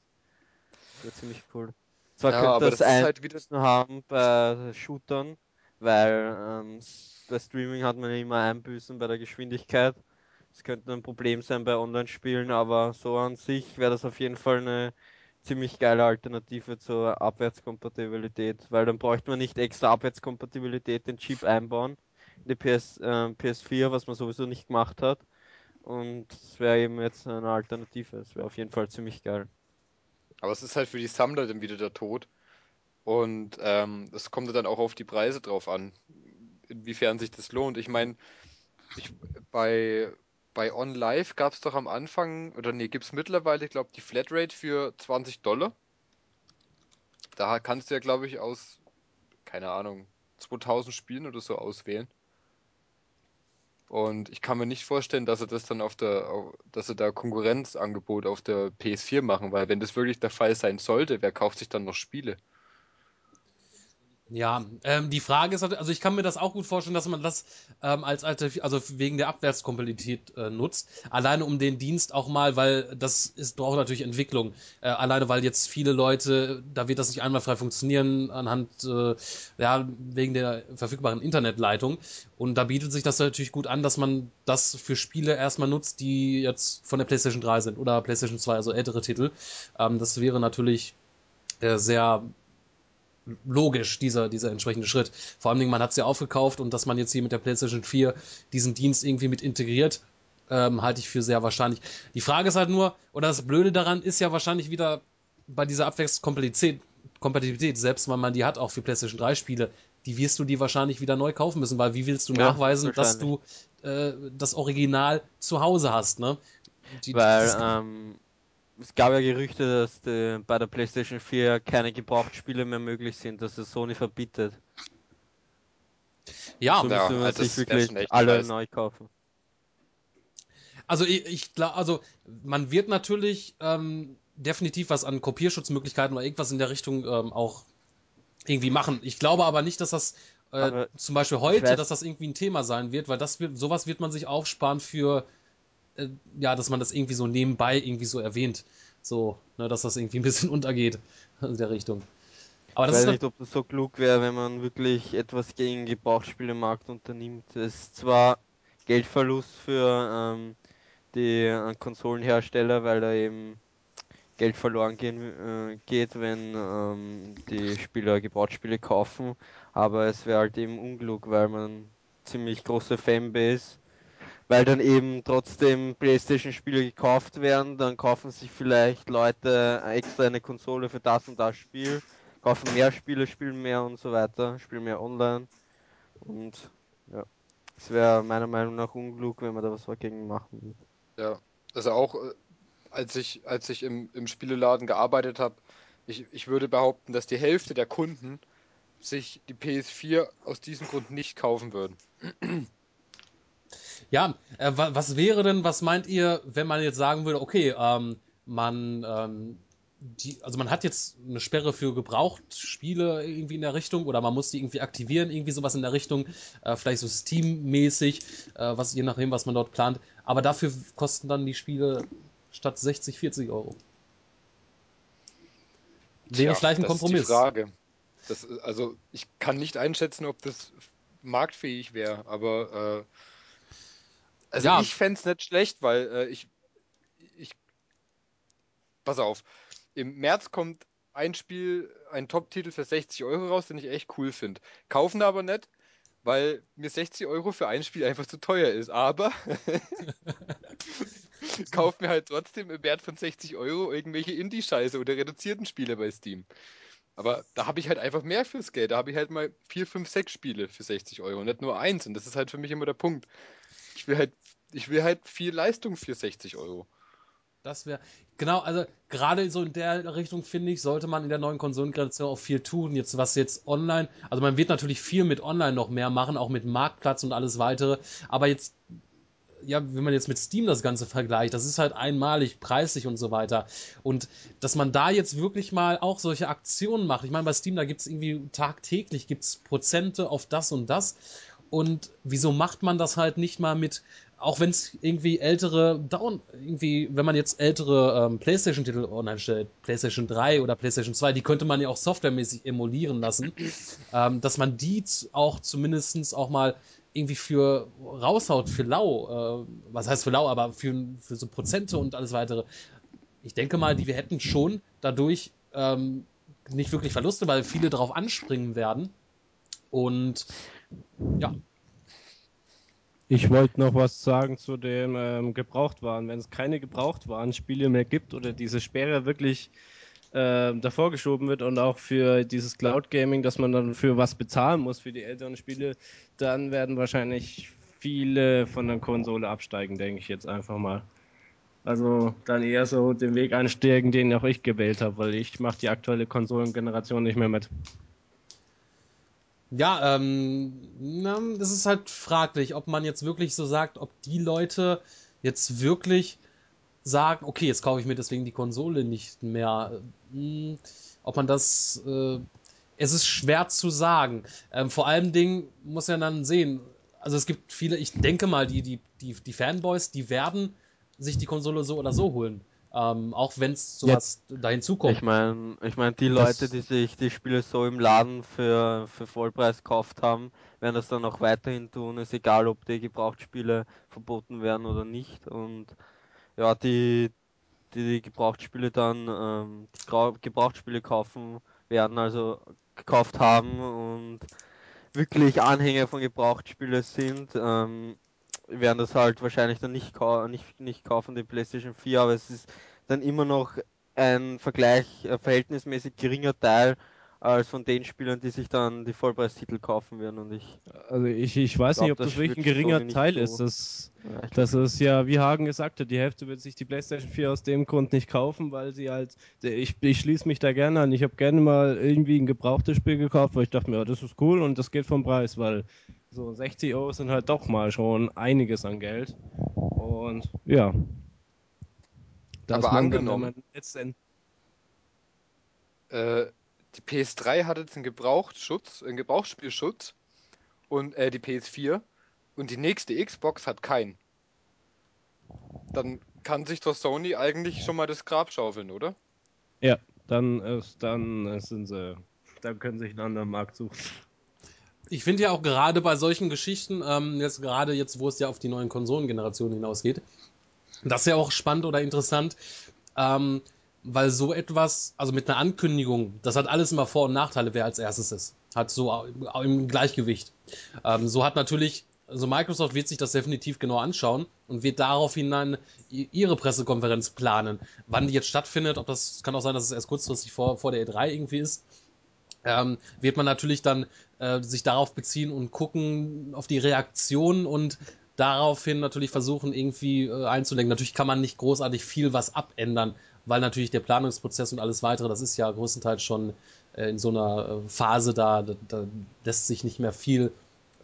Das wäre ziemlich cool. Zwar Ja, könnte das, das ein halt wieder- haben bei Shootern, weil ähm, bei Streaming hat man ja immer Einbüßen bei der Geschwindigkeit. Das könnte ein Problem sein bei Online-Spielen, aber so an sich wäre das auf jeden Fall eine ziemlich geile Alternative zur Abwärtskompatibilität, weil dann bräuchte man nicht extra Abwärtskompatibilität den Chip einbauen in die PS, äh, PS4, was man sowieso nicht gemacht hat. Und es wäre eben jetzt eine Alternative. Es wäre auf jeden Fall ziemlich geil. Aber es ist halt für die Sammler dann wieder der Tod. Und ähm, es kommt dann auch auf die Preise drauf an, inwiefern sich das lohnt. Ich meine, ich, bei, OnLive gab es doch am Anfang, oder nee, gibt es mittlerweile, ich glaube, die Flatrate für 20 Dollar. Da kannst du ja, glaube ich, aus, keine Ahnung, 2000 Spielen oder so auswählen. Und ich kann mir nicht vorstellen, dass sie das dann auf der, dass sie da Konkurrenzangebot auf der PS4 machen, weil wenn das wirklich der Fall sein sollte, wer kauft sich dann noch Spiele? Ja, ähm, die Frage ist, halt- also ich kann mir das auch gut vorstellen, dass man das ähm, als Alternative, also wegen der Abwärtskompatibilität äh, nutzt. Alleine um den Dienst auch mal, weil das ist, braucht natürlich Entwicklung. Äh, alleine weil jetzt viele Leute, da wird das nicht einwandfrei funktionieren anhand, äh, ja, wegen der verfügbaren Internetleitung. Und da bietet sich das natürlich gut an, dass man das für Spiele erstmal nutzt, die jetzt von der PlayStation 3 sind oder PlayStation 2, also ältere Titel. Ähm, das wäre natürlich äh, sehr logisch, dieser, dieser entsprechende Schritt. Vor allem, man hat es ja aufgekauft und dass man jetzt hier mit der PlayStation 4 diesen Dienst irgendwie mit integriert, ähm, halte ich für sehr wahrscheinlich. Die Frage ist halt nur, oder das Blöde daran ist ja wahrscheinlich wieder bei dieser Abwärtskompatibilität, Kompatibilität, selbst wenn man die hat, auch für PlayStation 3 Spiele, die wirst du dir wahrscheinlich wieder neu kaufen müssen, weil wie willst du Ja, nachweisen, dass du äh, das Original zu Hause hast, ne? Die, Weil ähm, es gab ja Gerüchte, dass die, bei der PlayStation 4 keine Gebrauchtspiele mehr möglich sind, dass es Sony verbietet. ja, so Ja, müsste man also sich wirklich alle dreist. neu kaufen. Also ich, ich glaube, also man wird natürlich ähm, definitiv was an Kopierschutzmöglichkeiten oder irgendwas in der Richtung ähm, auch irgendwie machen. Ich glaube aber nicht, dass das äh, zum Beispiel heute, weiß- dass das irgendwie ein Thema sein wird, weil das wird, sowas wird man sich aufsparen für, äh, ja, dass man das irgendwie so nebenbei irgendwie so erwähnt. So, ne, dass das irgendwie ein bisschen *laughs* untergeht in der Richtung. Aber Ich das weiß ist nicht, ob das so klug wäre, wenn man wirklich etwas gegen den Gebrauchtspielemarkt unternimmt. Es ist zwar Geldverlust für ähm, die äh, Konsolenhersteller, weil da eben Geld verloren gehen, äh, geht, wenn ähm, die Spieler Gebrauchtspiele kaufen, aber es wäre halt eben unklug, weil man ziemlich große Fanbase, weil dann eben trotzdem PlayStation-Spiele gekauft werden, dann kaufen sich vielleicht Leute extra eine Konsole für das und das Spiel, kaufen mehr Spiele, spielen mehr und so weiter, spielen mehr online und ja, es wäre meiner Meinung nach unklug, wenn man da was dagegen machen würde. Ja, also auch äh, als ich, als ich im, im Spieleladen gearbeitet habe, ich, ich würde behaupten, dass die Hälfte der Kunden sich die PS4 aus diesem Grund nicht kaufen würden. Ja, äh, was wäre denn, was meint ihr, wenn man jetzt sagen würde, okay, ähm, man, ähm, die, also man hat jetzt eine Sperre für Gebrauchtspiele irgendwie in der Richtung oder man muss die irgendwie aktivieren, irgendwie sowas in der Richtung, äh, vielleicht so Steam-mäßig, äh, was je nachdem, was man dort plant. Aber dafür kosten dann die Spiele statt 60, 40 Euro. Wäre vielleicht ein das Kompromiss. Ist die Frage. Das, also ich kann nicht einschätzen, ob das marktfähig wäre, aber äh, also Ja. ich fände es nicht schlecht, weil äh, ich, ich pass auf, im März kommt ein Spiel, ein Top-Titel für 60 Euro raus, den ich echt cool finde. Kaufen aber nicht, weil mir 60 Euro für ein Spiel einfach zu teuer ist. Aber *laughs* kauf mir halt trotzdem im Wert von 60 Euro irgendwelche Indie-Scheiße oder reduzierten Spiele bei Steam. Aber da habe ich halt einfach mehr fürs Geld. Da habe ich halt mal vier, fünf, sechs Spiele für 60 Euro, nicht nur eins. Und das ist halt für mich immer der Punkt. Ich will halt, ich will halt viel Leistung für 60 Euro. Das wäre, genau, also gerade so in der Richtung, finde ich, sollte man in der neuen Konsolengeneration auch viel tun. Jetzt, was jetzt online, also man wird natürlich viel mit online noch mehr machen, auch mit Marktplatz und alles weitere. Aber jetzt, ja, wenn man jetzt mit Steam das Ganze vergleicht, das ist halt einmalig preislich und so weiter. Und dass man da jetzt wirklich mal auch solche Aktionen macht. Ich meine, bei Steam, da gibt es irgendwie tagtäglich gibt's Prozente auf das und das. Und wieso macht man das halt nicht mal mit, auch wenn es irgendwie ältere Down, irgendwie, wenn man jetzt ältere ähm, PlayStation-Titel online stellt, PlayStation 3 oder PlayStation 2, die könnte man ja auch softwaremäßig emulieren lassen, *clears throat* ähm, dass man die auch zumindestens auch mal irgendwie für raushaut, für lau, äh, was heißt für lau, aber für, für so Prozente und alles weitere. Ich denke mal, die wir hätten schon dadurch ähm, nicht wirklich Verluste, weil viele darauf anspringen werden. Und ja, Ich wollte noch was sagen zu dem ähm, Gebrauchtwaren. Wenn es keine Gebrauchtwaren-Spiele mehr gibt oder diese Sperre wirklich ähm, davor geschoben wird und auch für dieses Cloud Gaming, dass man dann für was bezahlen muss für die älteren Spiele, dann werden wahrscheinlich viele von der Konsole absteigen, denke ich jetzt einfach mal. Also dann eher so den Weg einsteigen, den auch ich gewählt habe, weil ich mache die aktuelle Konsolengeneration nicht mehr mit. Ja, ähm, na, das ist halt fraglich, ob man jetzt wirklich so sagt, ob die Leute jetzt wirklich sagen, okay, jetzt kaufe ich mir deswegen die Konsole nicht mehr. Hm, ob man das, äh, es ist schwer zu sagen. Ähm, vor allem Dingen muss ja dann sehen, also es gibt viele, ich denke mal, die, die, die, die Fanboys, die werden sich die Konsole so oder so holen. Ähm, auch wenn es sowas da hinzukommt. Ich meine, ich mein, die Das- Leute, die sich die Spiele so im Laden für, für Vollpreis gekauft haben, werden das dann auch weiterhin tun. Ist egal, ob die Gebrauchtspiele verboten werden oder nicht. Und ja, die, die, die Gebrauchtspiele dann, ähm, die Grau- Gebrauchtspiele kaufen werden, also gekauft haben und wirklich Anhänger von Gebrauchtspielen sind, ähm, werden das halt wahrscheinlich dann nicht, kau nicht, nicht kaufen, die PlayStation 4, aber es ist dann immer noch ein Vergleich, ein verhältnismäßig geringer Teil als von den Spielern, die sich dann die Vollpreistitel kaufen werden und ich Also ich, ich weiß Glaub, nicht, ob das das wirklich ein geringer Teil so- ist. Das, ja, das ist ja, wie Hagen gesagt hat, die Hälfte wird sich die PlayStation 4 aus dem Grund nicht kaufen, weil sie halt, ich, ich schließe mich da gerne an. Ich habe gerne mal irgendwie ein gebrauchtes Spiel gekauft, weil ich dachte mir, ja, das ist cool und das geht vom Preis, weil so 60 Euro sind halt doch mal schon einiges an Geld. Und ja. Aber dann, angenommen- letztendlich Äh, die PS3 hat jetzt einen Gebrauchtschutz, einen Gebrauchsspielschutz und äh, die PS4 und die nächste Xbox hat keinen. Dann kann sich doch Sony eigentlich schon mal das Grab schaufeln, oder? Ja, dann ist, dann sind sie, dann können sie sich einen anderen Markt suchen. Ich finde ja auch gerade bei solchen Geschichten, ähm, jetzt gerade jetzt, wo es ja auf die neuen Konsolengenerationen hinausgeht, das ist ja auch spannend oder interessant, ähm, weil so etwas, also mit einer Ankündigung, das hat alles immer Vor- und Nachteile, wer als erstes ist. Hat so im Gleichgewicht. Ähm, so hat natürlich, also Microsoft wird sich das definitiv genau anschauen und wird daraufhin dann i- ihre Pressekonferenz planen. Wann die jetzt stattfindet, ob das kann auch sein, dass es erst kurzfristig vor, vor der E3 irgendwie ist ähm, wird man natürlich dann äh, sich darauf beziehen und gucken auf die Reaktion und daraufhin natürlich versuchen, irgendwie äh, einzulenken. Natürlich kann man nicht großartig viel was abändern, weil natürlich der Planungsprozess und alles weitere, das ist ja größtenteils schon äh, in so einer äh, Phase da, da, da lässt sich nicht mehr viel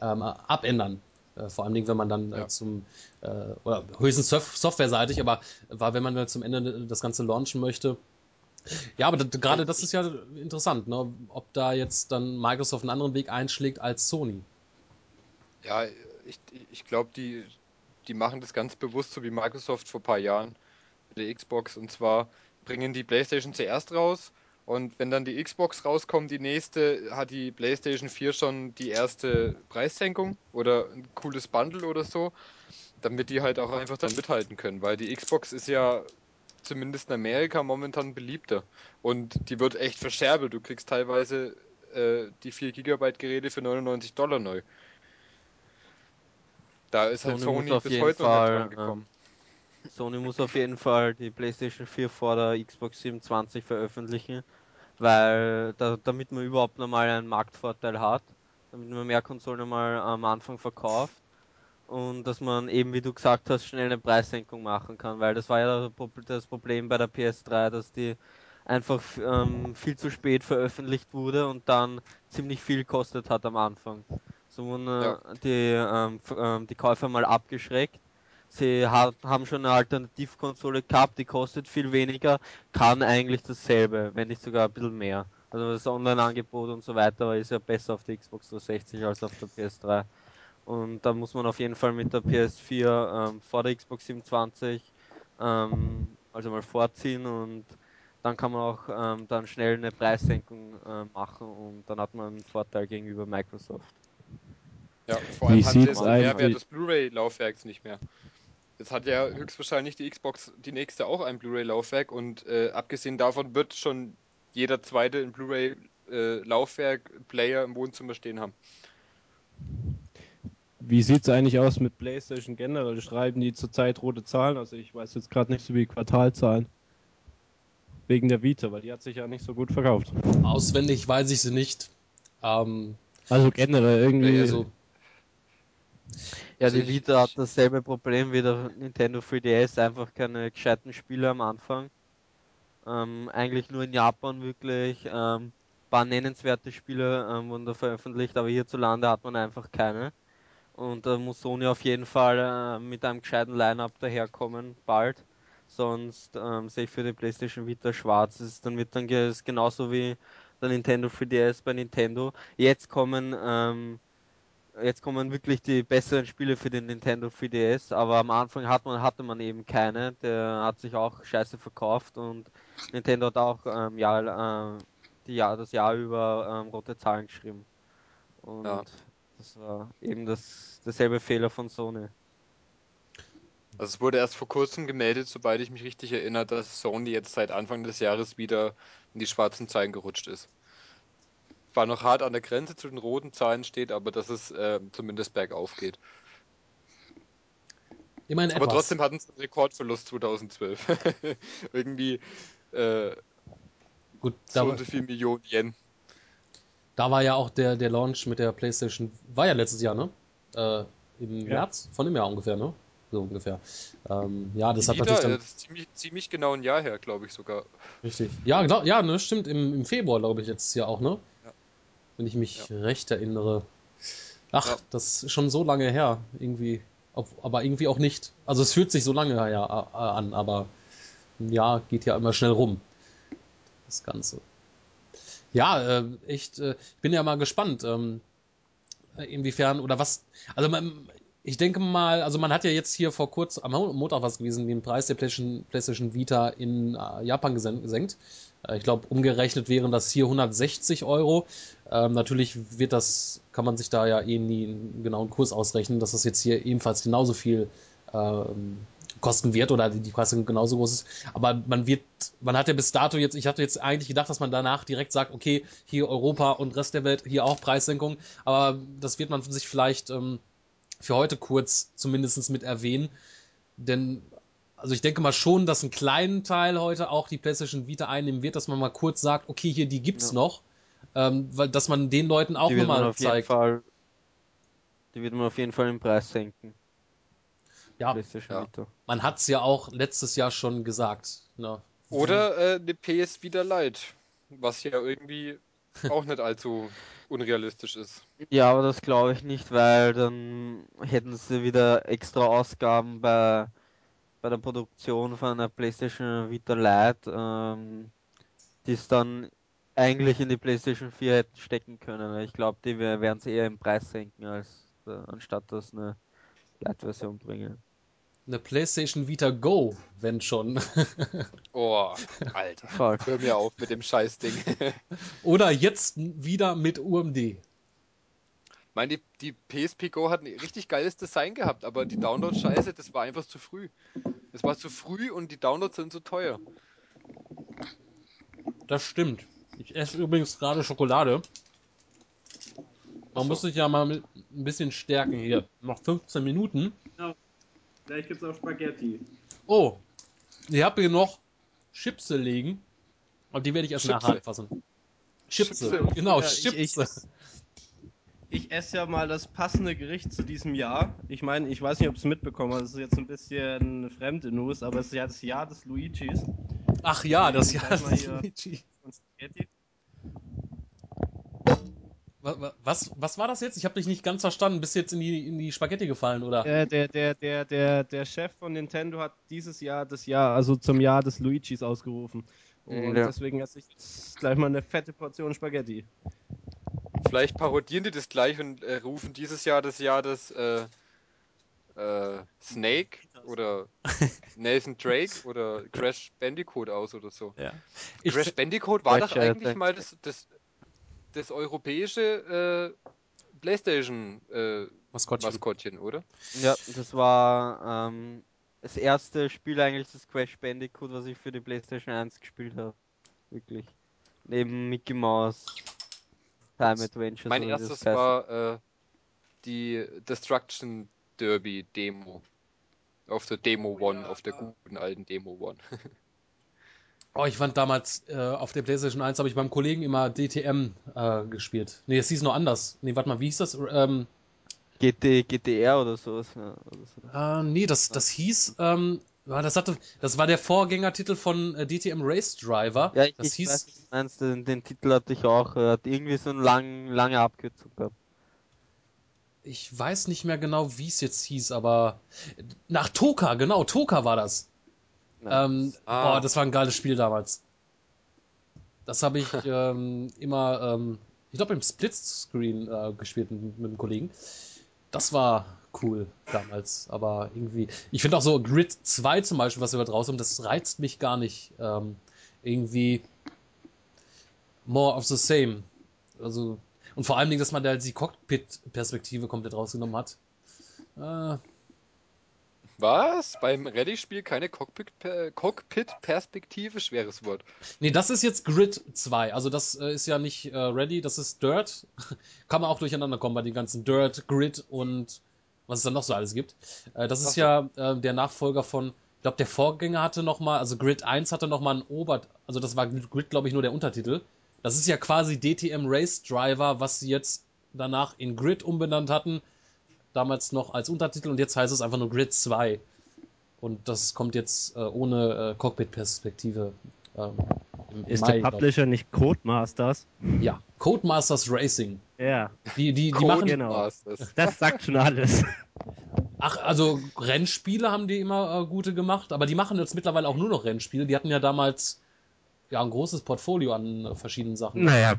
ähm, abändern. Äh, vor allem, wenn man dann äh, Ja. zum, äh, oder höchstens sof softwareseitig, aber war, wenn man dann zum Ende das Ganze launchen möchte. Ja, aber gerade das ist ja interessant, ne? ob da jetzt dann Microsoft einen anderen Weg einschlägt als Sony. Ja, ich, ich glaube, die, die machen das ganz bewusst, so wie Microsoft vor ein paar Jahren mit der Xbox. Und zwar bringen die PlayStation zuerst raus und wenn dann die Xbox rauskommt, die nächste, hat die PlayStation 4 schon die erste Preissenkung oder ein cooles Bundle oder so, damit die halt auch einfach dann mithalten können, weil die Xbox ist ja zumindest in Amerika momentan beliebter und die wird echt verscherbelt. Du kriegst teilweise äh, die 4 Gigabyte Geräte für 99 Dollar neu. Da ist halt Sony Sony auf bis jeden heute noch nicht Fall, dran gekommen. Sony muss auf jeden Fall die PlayStation 4 vor der Xbox 27 veröffentlichen, weil da, damit man überhaupt nochmal einen Marktvorteil hat, damit man mehr Konsolen einmal am Anfang verkauft und dass man eben, wie du gesagt hast, schnell eine Preissenkung machen kann, weil das war ja das Pro- das Problem bei der PS3, dass die einfach ähm, viel zu spät veröffentlicht wurde und dann ziemlich viel gekostet hat am Anfang. So wurden äh, Ja. die, ähm, ähm, die Käufer mal abgeschreckt. Sie ha haben schon eine Alternativkonsole gehabt, die kostet viel weniger, kann eigentlich dasselbe, wenn nicht sogar ein bisschen mehr. Also das Online-Angebot und so weiter ist ja besser auf der Xbox 360 als auf der PS3. Und da muss man auf jeden Fall mit der PS4 ähm, vor der Xbox 27 ähm, also mal vorziehen und dann kann man auch ähm, dann schnell eine Preissenkung äh, machen und dann hat man einen Vorteil gegenüber Microsoft. Ja, vor Wie allem sie sieht's jetzt Mehrwert des Blu-ray-Laufwerks nicht mehr. Jetzt hat ja höchstwahrscheinlich die Xbox die nächste auch ein Blu-ray-Laufwerk und äh, abgesehen davon wird schon jeder zweite ein Blu-ray-Laufwerk-Player im Wohnzimmer stehen haben. Wie sieht es eigentlich aus mit PlayStation generell? Schreiben die zurzeit rote Zahlen? Also ich weiß jetzt gerade nicht so wie Quartalzahlen. Wegen der Vita, weil die hat sich ja nicht so gut verkauft. Auswendig weiß ich sie nicht. Ähm, Also generell irgendwie. also, Ja, Also die ich- Vita hat dasselbe Problem wie der Nintendo 3DS, einfach keine gescheiten Spiele am Anfang. Ähm, eigentlich nur in Japan wirklich ähm, paar nennenswerte Spiele ähm, wurden da veröffentlicht, aber hierzulande hat man einfach keine. Und da muss Sony auf jeden Fall äh, mit einem gescheiten Line-Up daherkommen, bald. Sonst ähm, sehe ich für die PlayStation Vita schwarz. Ist dann wird dann ist genauso wie der Nintendo 3DS bei Nintendo. Jetzt kommen ähm, Jetzt kommen wirklich die besseren Spiele für den Nintendo 3DS, aber am Anfang hat man, hatte man eben keine. Der hat sich auch scheiße verkauft und Nintendo hat auch ähm, Jahr, äh, die Jahr, das Jahr über ähm, rote Zahlen geschrieben. Und Ja. Das war eben das, derselbe Fehler von Sony. Also es wurde erst vor kurzem gemeldet, sobald ich mich richtig erinnere, dass Sony jetzt seit Anfang des Jahres wieder in die schwarzen Zahlen gerutscht ist. War noch hart an der Grenze zu den roten Zahlen steht, aber dass es äh, zumindest bergauf geht. immerhin Aber etwas. trotzdem hatten sie einen Rekordverlust 2012. *laughs* Irgendwie äh, Gut, so und so viel Millionen Yen. Da war ja auch der, der Launch mit der PlayStation, war ja letztes Jahr, ne? Äh, Im Ja. März von dem Jahr ungefähr, ne? So ungefähr. Ähm, ja, das Die hat natürlich dann. ja, das ist ziemlich, ziemlich genau ein Jahr her, glaube ich sogar. Richtig. Ja, genau, ja, ne, stimmt. Im, Im Februar, glaube ich, jetzt ja auch, ne? Ja. Wenn ich mich recht erinnere. Ach, Ja. das ist schon so lange her, irgendwie. Ob, aber irgendwie auch nicht. Also es fühlt sich so lange her äh, an, aber ein Jahr geht ja immer schnell rum. Das Ganze. Ja, äh, echt, äh, ich bin ja mal gespannt, ähm, inwiefern oder was. Also man, ich denke mal, also man hat ja jetzt hier vor kurz am Montag was gewesen, den Preis der PlayStation, PlayStation Vita in äh, Japan gesen- gesenkt. Äh, ich glaube, umgerechnet wären das hier 160 Euro. Ähm, natürlich wird das, kann man sich da ja eh nie einen genauen Kurs ausrechnen, dass das jetzt hier ebenfalls genauso viel ähm, kosten wird oder die Preise genauso groß ist. Aber man wird, man hat ja bis dato jetzt, ich hatte jetzt eigentlich gedacht, dass man danach direkt sagt, okay, hier Europa und Rest der Welt, hier auch Preissenkung. Aber das wird man sich vielleicht ähm, für heute kurz zumindest mit erwähnen. Denn, also ich denke mal schon, dass ein kleinen Teil heute auch die PlayStation Vita einnehmen wird, dass man mal kurz sagt, okay, hier, die gibt's Ja. noch. Ähm, weil, dass man den Leuten auch nochmal auf jeden zeigt. Fall, die wird man auf jeden Fall im Preis senken. Ja, PlayStation Ja. Vita. man hat's ja auch letztes Jahr schon gesagt. Ne? Oder äh, eine PS Vita Lite, was ja irgendwie auch nicht allzu unrealistisch ist. Ja, aber das glaube ich nicht, weil dann hätten sie wieder extra Ausgaben bei, bei der Produktion von einer PlayStation Vita Lite, ähm, die es dann eigentlich in die PlayStation 4 hätten stecken können. Ich glaube, die wer- werden sie eher im Preis senken, als äh, anstatt das eine Lite-Version bringen. Eine PlayStation Vita Go, wenn schon. *laughs* Oh, Alter. Voll. Hör mir auf mit dem Scheißding. *laughs* Oder jetzt wieder mit UMD. Ich meine, die, die PSP Go hat ein richtig geiles Design gehabt, aber die Download-Scheiße, das war einfach zu früh. Es war zu früh und die Downloads sind zu teuer. Das stimmt. Ich esse übrigens gerade Schokolade. Man so. muss sich ja mal mit ein bisschen stärken hier. Noch 15 Minuten. Gleich gibt's auch Spaghetti. Oh, ihr habt hier noch Chipse liegen. Und die werde ich erst Chipse. nachher anfassen. Chipse, Chipse. genau, Ja, ich- Chipse. ich- Ich esse ja mal das passende Gericht zu diesem Jahr. Ich meine, ich weiß nicht, ob es mitbekommen hast, das ist jetzt ein bisschen fremde News, aber es ist ja das Jahr des Luigis Ach ja, das Gleich ja. mal hier. Luigi. und Spaghetti. Wa- wa- Was, was war das jetzt? Ich habe dich nicht ganz verstanden. Bist du jetzt in die, in die Spaghetti gefallen, oder? Der, der, der, der, der, der Chef von Nintendo hat dieses Jahr das Jahr, also zum Jahr des Luigis ausgerufen. Und Ja. deswegen esse ich jetzt gleich mal eine fette Portion Spaghetti. Vielleicht parodieren die das gleich und äh, rufen dieses Jahr das Jahr des äh, äh, Snake oder *laughs* Nathan Drake oder Crash Bandicoot aus oder so. Ja. Ich, Crash Bandicoot war äh, eigentlich mal das, das, das europäische äh, PlayStation äh, Maskottchen. Maskottchen, oder? Ja, das war ähm, das erste Spiel eigentlich, das Crash Bandicoot, was ich für die PlayStation 1 gespielt habe. Wirklich. Neben Mickey Mouse, Time Adventures. Mein das erstes heißt. war äh, die Destruction Derby Demo. Auf der Demo One, auf der guten alten Demo One. *laughs* Oh, ich fand damals äh, auf der PlayStation 1 habe ich beim Kollegen immer DTM äh, gespielt. Nee, es hieß noch anders. Nee, warte mal, wie hieß das? Ähm, GT, GTR oder sowas. Ja, oder so. äh, nee, das, das hieß, ähm, das hatte, das war der Vorgängertitel von äh, DTM Race Driver. Ja, ich, das ich hieß, weiß, was meinst, den, den Titel hatte ich auch. Er hat irgendwie so eine lang, lange Abkürzung gehabt. ich weiß nicht mehr genau, wie es jetzt hieß, aber nach Toka, genau, Toka war das. Ja. Ähm, Ah. Boah, das war ein geiles Spiel damals. Das habe ich *laughs* ähm, immer, ähm, ich glaube, im Splitscreen äh, gespielt mit, mit einem Kollegen. Das war cool damals, aber irgendwie. Ich finde auch so Grid 2 zum Beispiel, was wir da draußen haben, das reizt mich gar nicht. Ähm, irgendwie more of the same. Also, und vor allen Dingen, dass man da die Cockpit-Perspektive komplett rausgenommen hat. Äh, Was? Beim Ready-Spiel keine äh, Cockpit-Perspektive? Schweres Wort. Nee, das ist jetzt Grid 2. Also das äh, ist ja nicht äh, Ready, das ist Dirt. *laughs* Kann man auch durcheinander kommen bei den ganzen Dirt, Grid und was es dann noch so alles gibt. Äh, das ist so. ja äh, der Nachfolger von, ich glaube, der Vorgänger hatte nochmal, also Grid 1 hatte nochmal ein Ober, also das war Grid, glaube ich, nur der Untertitel. Das ist ja quasi DTM Race Driver, was sie jetzt danach in Grid umbenannt hatten. Damals noch als Untertitel und jetzt heißt es einfach nur Grid 2. Und das kommt jetzt äh, ohne äh, Cockpit-Perspektive. Ähm, im Ist Mai, der Publisher nicht Codemasters? Ja, Codemasters Racing. Ja, Die, die, die machen. genau. *laughs* Das sagt schon alles. Ach, also Rennspiele haben die immer äh, gute gemacht, aber die machen jetzt mittlerweile auch nur noch Rennspiele. Die hatten ja damals ja ein großes Portfolio an äh, verschiedenen Sachen. Naja.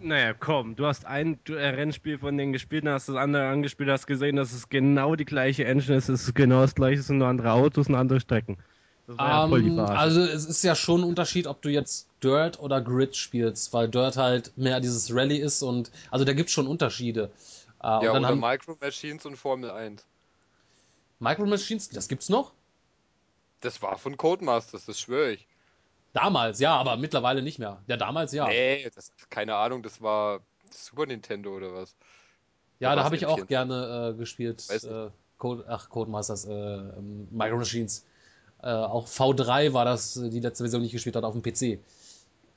Naja, komm, du hast ein du- äh, Rennspiel von denen gespielt, dann hast das andere angespielt, hast gesehen, dass es genau die gleiche Engine ist, es ist genau das gleiche, es sind nur andere Autos und andere Strecken. Das war ja voll die Ähm, Verarsche. also es ist ja schon ein Unterschied, ob du jetzt Dirt oder Grid spielst, weil Dirt halt mehr dieses Rallye ist und also da gibt es schon Unterschiede. Äh, Ja, und dann oder haben Micro Machines und Formel 1. Micro Machines, das gibt's noch? Das war von Codemasters, das schwöre ich. Damals, ja, aber mittlerweile nicht mehr. Ja, damals ja. Nee, das, keine Ahnung, das war Super Nintendo oder was. ja, da da habe ich auch N64. gerne äh, gespielt. Äh, Code, ach, Codemasters, äh, ähm, Micro Machines. Äh, auch V3 war das äh, die letzte Version, die ich gespielt habe auf dem PC.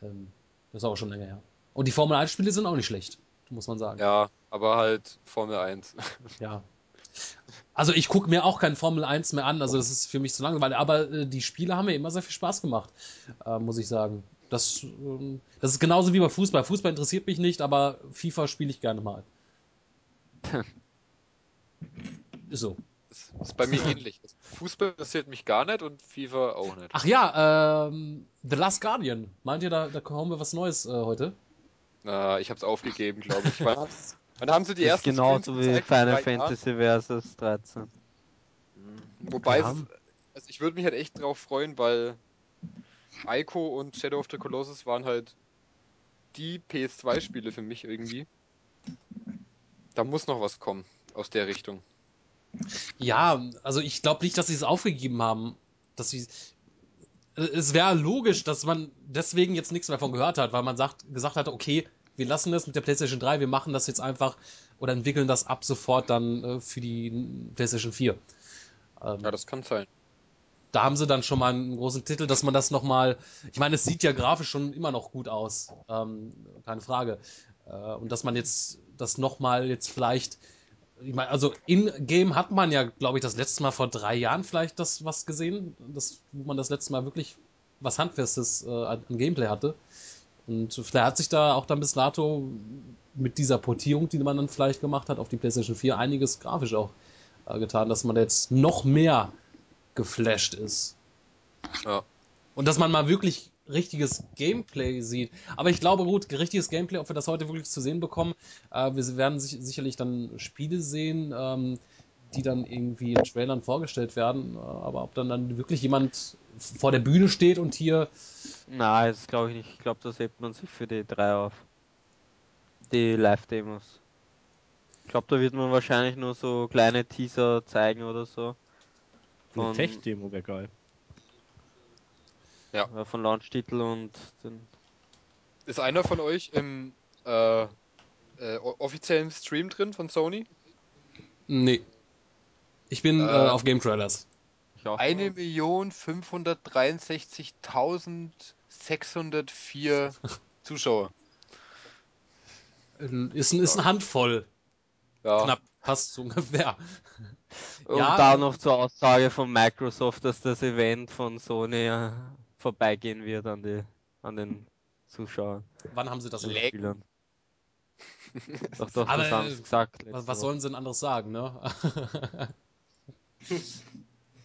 Ähm, das ist auch schon länger her. Und die Formel 1-Spiele sind auch nicht schlecht, muss man sagen. Ja, aber halt Formel 1. Ja. *laughs* Also ich gucke mir auch kein Formel 1 mehr an, also das ist für mich zu langweilig, aber äh, die Spiele haben mir immer sehr viel Spaß gemacht, äh, muss ich sagen. Das, ähm, das ist genauso wie bei Fußball. Fußball interessiert mich nicht, aber FIFA spiele ich gerne mal. *laughs* so. Das ist bei mir ähnlich. Fußball interessiert mich gar nicht und FIFA auch nicht. Ach ja, ähm, The Last Guardian. Meint ihr, da, da kommen wir was Neues äh, heute? Ah, ich hab's aufgegeben, glaube ich. Wann, *laughs* wann haben sie die ersten genauso Screens wie Final? Fantasy Versus 13. Wobei, Ja. es, also ich würde mich halt echt drauf freuen, weil Ico und Shadow of the Colossus waren halt die PS2-Spiele für mich irgendwie. Da muss noch was kommen aus der Richtung. Ja, also ich glaube nicht, dass sie es aufgegeben haben. Dass sie. Es wäre logisch, dass man deswegen jetzt nichts mehr von gehört hat, weil man sagt, gesagt hat, okay, wir lassen das mit der PlayStation 3, wir machen das jetzt einfach oder entwickeln das ab sofort dann äh, für die PlayStation 4. Ähm, Ja, das kann sein. da haben sie dann schon mal einen großen Titel, dass man das nochmal. Ich meine, es sieht ja grafisch schon immer noch gut aus. Ähm, keine Frage. Äh, und dass man jetzt das nochmal jetzt vielleicht. Ich meine, also in-game hat man ja, glaube ich, das letzte Mal vor drei Jahren vielleicht das was gesehen, das, wo man das letzte Mal wirklich was Handfestes äh, an an Gameplay hatte. Und vielleicht hat sich da auch dann bis dato mit dieser Portierung, die man dann vielleicht gemacht hat auf die PlayStation 4, einiges grafisch auch äh, getan, dass man jetzt noch mehr geflasht ist. Ja. Und dass man mal wirklich richtiges Gameplay sieht. Aber ich glaube, gut, richtiges Gameplay, ob wir das heute wirklich zu sehen bekommen, äh, wir werden sich, sicherlich dann Spiele sehen, ähm, die dann irgendwie in Trailern vorgestellt werden. Äh, aber ob dann, dann wirklich jemand vor der Bühne steht und hier. Nein, das glaube ich nicht. Ich glaube, das hebt man sich für die drei auf. Die Live-Demos. Ich glaube, da wird man wahrscheinlich nur so kleine Teaser zeigen oder so. Eine Von, Tech-Demo wäre geil. äh, von Launch-Titel und den. Ist einer von euch im äh, äh, offiziellen Stream drin von Sony? Nee. Ich bin äh, Äh, auf Game Trailers. Ich auch Eine noch. Million 563.604 *laughs* Zuschauer. Äh, Ist, ist eine Handvoll. Ja. Knapp. Passt so ungefähr. Und Ja, da äh, noch zur Aussage von Microsoft, dass das Event von Sony äh, vorbeigehen wird an die an den Zuschauern, Wann haben sie das. Spielern. *laughs* Doch, doch, Aber, das haben äh, sie gesagt. Was, was sollen sie denn anderes sagen, ne? *laughs* *laughs*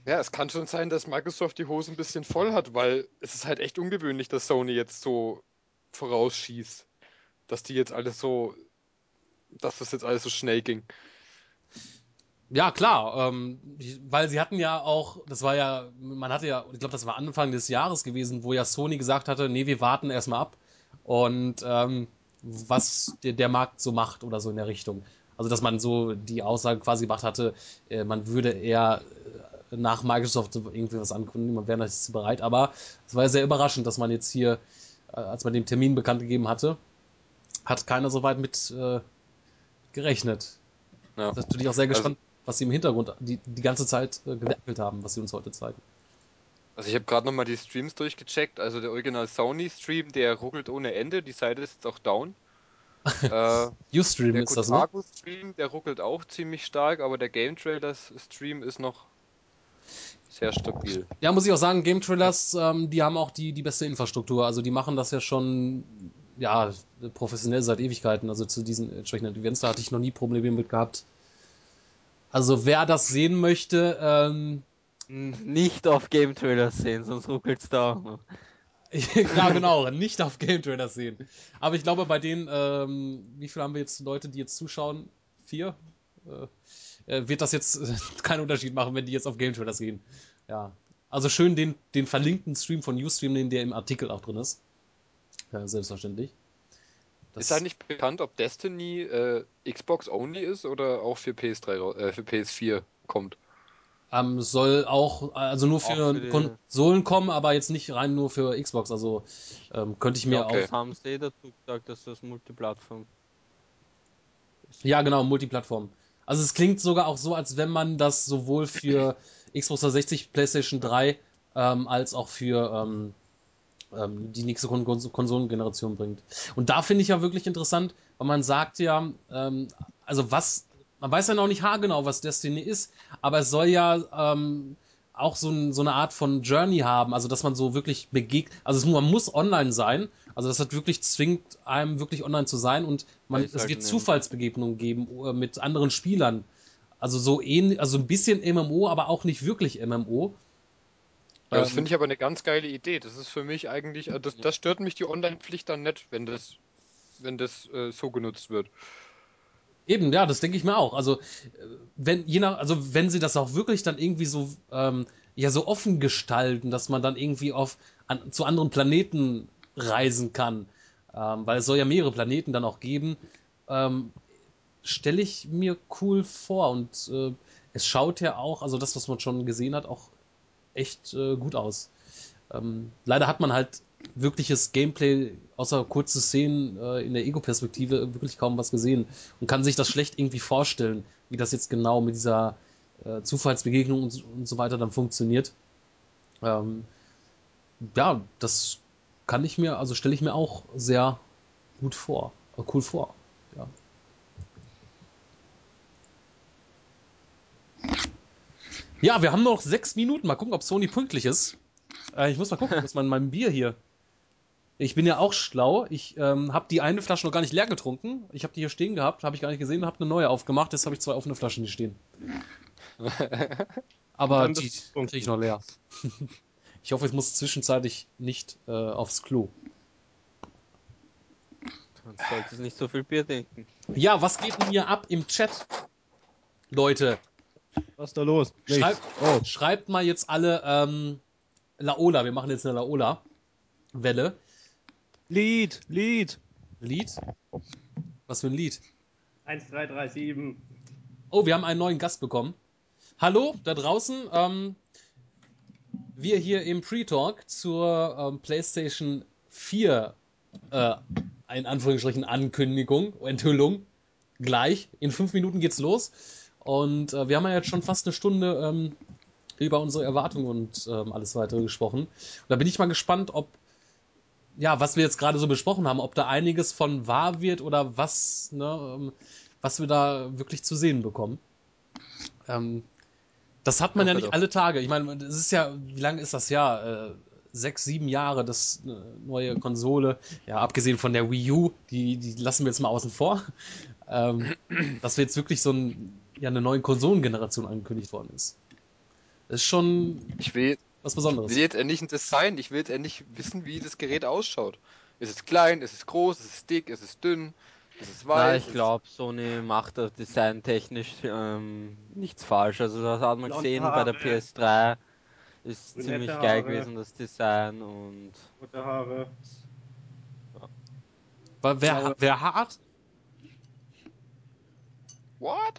Ja, es kann schon sein, dass Microsoft die Hose ein bisschen voll hat, weil es ist halt echt ungewöhnlich, dass Sony jetzt so vorausschießt. Dass die jetzt alles so, dass das jetzt alles so schnell ging. Ja, klar, ähm, weil sie hatten ja auch, das war ja, man hatte ja, ich glaube, das war Anfang des Jahres gewesen, wo ja Sony gesagt hatte, nee, wir warten erstmal ab und ähm, was der, der Markt so macht oder so in der Richtung. Also, dass man so die Aussage quasi gemacht hatte, äh, man würde eher äh, nach Microsoft so irgendwie was ankündigen, man wäre nicht bereit, aber es war ja sehr überraschend, dass man jetzt hier, äh, als man den Termin bekannt gegeben hatte, hat keiner so weit mit äh, gerechnet. Ja. Das ist natürlich auch sehr Also- gespannt, was sie im Hintergrund die, die ganze Zeit äh, gewerkelt haben, was sie uns heute zeigen. Also ich habe gerade nochmal die Streams durchgecheckt. Also der Original Sony Stream, der ruckelt ohne Ende. Die Seite ist jetzt auch down. Äh, Ustream der ist das, ne? Stream, der ruckelt auch ziemlich stark, aber der Game Trailers Stream ist noch sehr stabil. Ja, muss ich auch sagen, Game Trailers, ähm, die haben auch die, die beste Infrastruktur. Also die machen das ja schon, ja, professionell seit Ewigkeiten. Also zu diesen entsprechenden Events, da hatte ich noch nie Probleme mit gehabt. Also wer das sehen möchte, ähm, Nicht auf Game Trailers sehen, sonst ruckelt's da auch noch. *laughs* ja, genau, nicht auf Game Trailers sehen. Aber ich glaube, bei denen, ähm, wie viele haben wir jetzt Leute, die jetzt zuschauen? Vier? Äh, äh, wird das jetzt äh, *laughs* keinen Unterschied machen, wenn die jetzt auf Game Trailers gehen. Ja. Also schön den, den verlinkten Stream von Ustream nehmen, der im Artikel auch drin ist. Ja, selbstverständlich. Das, Ist eigentlich bekannt, ob Destiny äh, Xbox only ist oder auch für PS3 rau- äh, für PS4 kommt? Ähm, soll auch, also nur für, Auch für Konsolen kommen, aber jetzt nicht rein nur für Xbox. Also ähm, könnte ich mir Ja, okay. Das haben sie eh dazu gesagt, dass das Multiplattform Ja, genau, Multiplattform. Also es klingt sogar auch so, als wenn man das sowohl für *clears throat* Xbox 360, PlayStation 3 ähm, als auch für ähm, ähm, die nächste Kon Kon Konsolengeneration bringt. Und da finde ich ja wirklich interessant, weil man sagt ja, ähm, also was, man weiß ja noch nicht haargenau, was Destiny ist, aber es soll ja ähm, auch so, ein, so eine Art von Journey haben, also dass man so wirklich begegnet, also es, man muss online sein, also das hat wirklich zwingt einem wirklich online zu sein und man, ich es wird. Zufallsbegegnungen geben äh, mit anderen Spielern. Also so ähnlich, also ein bisschen MMO, aber auch nicht wirklich MMO. Ja, das Ähm, finde ich aber eine ganz geile Idee. Das ist für mich eigentlich, äh, das, das stört mich die Online-Pflicht dann nicht, wenn das, wenn das äh, so genutzt wird. Eben, ja, das denke ich mir auch. Also, äh, wenn, je nach, also wenn sie das auch wirklich dann irgendwie so, ähm, ja, so offen gestalten, dass man dann irgendwie auf, an, zu anderen Planeten reisen kann, ähm, weil es soll ja mehrere Planeten dann auch geben, ähm, stelle ich mir cool vor und äh, es schaut ja auch, also das, was man schon gesehen hat, auch echt äh, gut aus. Ähm, leider hat man halt wirkliches Gameplay, außer kurze Szenen äh, in der Ego-Perspektive, wirklich kaum was gesehen und kann sich das schlecht irgendwie vorstellen, wie das jetzt genau mit dieser äh, Zufallsbegegnung und, und so weiter dann funktioniert. Ähm, ja, das kann ich mir, also stelle ich mir auch sehr gut vor, äh, cool vor. Ja. Ja, wir haben noch sechs Minuten. Mal gucken, ob Sony pünktlich ist. Äh, ich muss mal gucken, was mein, mein Bier hier. Ich bin ja auch schlau. Ich ähm, habe die eine Flasche noch gar nicht leer getrunken. Ich habe die hier stehen gehabt, habe ich gar nicht gesehen, habe eine neue aufgemacht. Jetzt habe ich zwei offene Flaschen hier stehen. *laughs* Aber die kriege ich noch leer. *laughs* ich hoffe, ich muss zwischenzeitlich nicht äh, aufs Klo. Dann solltest nicht so viel Bier trinken. Ja, was geht denn hier ab im Chat? Leute, Was ist da los? Schreibt, Oh, schreibt mal jetzt alle ähm, Laola. Wir machen jetzt eine Laola-Welle. Lied, Lied. Lied? Was für ein Lied? 1337. Oh, wir haben einen neuen Gast bekommen. Hallo, da draußen. Ähm, wir hier im Pre-Talk zur ähm, PlayStation 4, äh, in Anführungsstrichen Ankündigung, Enthüllung. Gleich. In fünf Minuten geht's los. Und äh, wir haben ja jetzt schon fast eine Stunde ähm, über unsere Erwartungen und ähm, alles weitere gesprochen. Und da bin ich mal gespannt, ob, ja, was wir jetzt gerade so besprochen haben, ob da einiges von wahr wird oder was, ne, ähm, was wir da wirklich zu sehen bekommen. Ähm, das hat man ja nicht alle Tage. Ich meine, das ist ja, wie lange ist das Jahr? Äh, sechs, sieben Jahre, das äh, neue Konsole. Ja, abgesehen von der Wii U, die, die lassen wir jetzt mal außen vor. Ähm, dass wir jetzt wirklich so ein, ja, eine neue Konsolengeneration angekündigt worden ist. Das ist schon Ich will, was Besonderes. will jetzt endlich ein Design, ich will jetzt endlich wissen, wie das Gerät ausschaut. Ist es klein, ist es groß, ist es dick, ist es dünn, ist es weiß? Na, ich glaube, Sony macht da designtechnisch ähm, nichts falsch. Also das hat man gesehen bei der Haare. PS3. Ist Brünette ziemlich geil Haare. gewesen, das Design und Rote Haare. Weil wer, wer hart? What?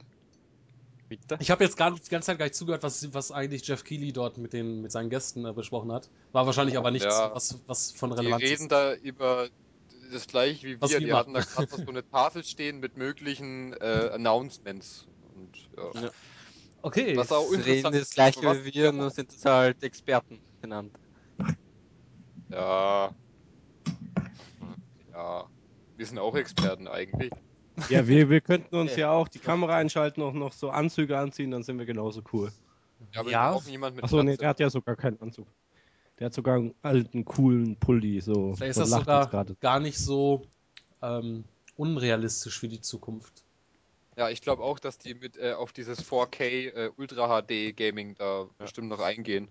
Bitte. Ich habe jetzt gar, die ganze Zeit gar nicht zugehört, was, was eigentlich Jeff Keighley dort mit, den, mit seinen Gästen äh, besprochen hat. War wahrscheinlich aber nichts, Ja. was, was von Die Relevanz reden ist. da über das gleiche wie Was wir. wir Die hatten da gerade so eine Tafel stehen mit möglichen äh, Announcements. Und, ja. Ja. Okay. Was auch Sie reden interessant das gleiche wie wir, nur sind es halt Experten genannt. Ja. Ja. Wir sind auch Experten eigentlich. Ja, wir, wir könnten uns ja auch die Kamera einschalten und noch so Anzüge anziehen, dann sind wir genauso cool. Ja, aber Ja. wir brauchen jemanden mit Achso, nee, der hat ja sogar keinen Anzug. Der hat sogar einen alten, coolen Pulli, so. Vielleicht ist das sogar gerade. gar nicht so ähm, unrealistisch für die Zukunft. Ja, ich glaube auch, dass die mit äh, auf dieses 4K äh, Ultra HD Gaming da bestimmt noch eingehen.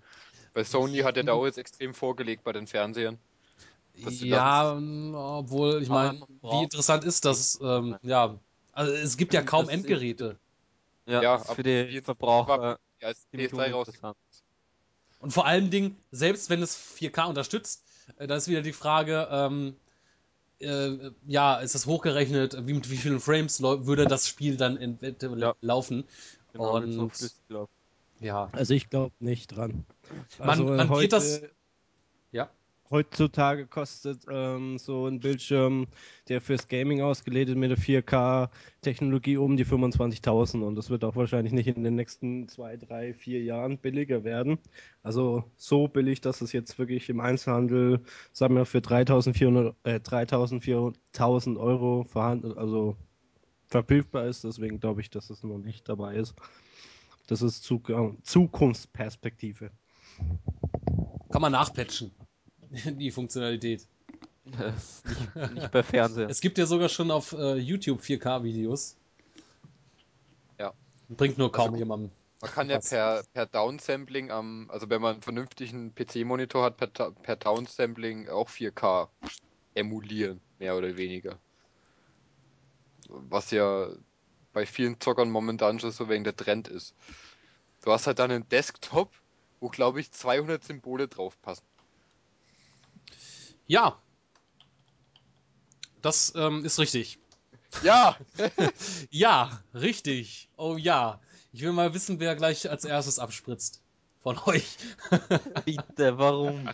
Weil Sony hat ja da auch jetzt extrem vorgelegt bei den Fernsehern. Ja, m, obwohl, ich meine, wie interessant ist das? Ähm, ja, also es gibt ja kaum Endgeräte. Ja, Ja, für die die- Verbraucher Ja, als ziemlich PS3 raus. uninteressant. Und vor allen Dingen, selbst wenn es 4K unterstützt, äh, da ist wieder die Frage, ähm, äh, ja, ist das hochgerechnet, wie, mit wie vielen Frames würde das Spiel dann in, Ja. laufen? Genau, so Und- flüssig laufen. Ja. Also ich glaube nicht dran. Man- Also man heute, geht das- Ja. Heutzutage kostet ähm, so ein Bildschirm, der fürs Gaming ausgelegt ist mit der 4K-Technologie um die 25.000 und das wird auch wahrscheinlich nicht in den nächsten zwei, drei, vier Jahren billiger werden. Also so billig, dass es jetzt wirklich im Einzelhandel, sagen wir, für 3.400 äh, 3.400 Euro vorhanden, also verfügbar ist. Deswegen glaube ich, dass es noch nicht dabei ist. Das ist Zuk Zukunftsperspektive. Kann man nachpatchen. *laughs* Die Funktionalität. Nicht, nicht bei Fernseher. Es gibt ja sogar schon auf äh, YouTube 4K-Videos. Ja. Bringt nur kaum Also, jemandem. Man kann ja per, per Downsampling am, also wenn man einen vernünftigen PC-Monitor hat, per, per Downsampling auch 4K emulieren, mehr oder weniger. Was ja bei vielen Zockern momentan schon so wegen der Trend ist. Du hast halt dann einen Desktop, wo glaube ich 200 Symbole drauf passen. Ja. Das ähm, ist richtig. Ja! *laughs* Ja, richtig. Oh ja. Ich will mal wissen, wer gleich als erstes abspritzt. Von euch. *laughs* Bitte, warum?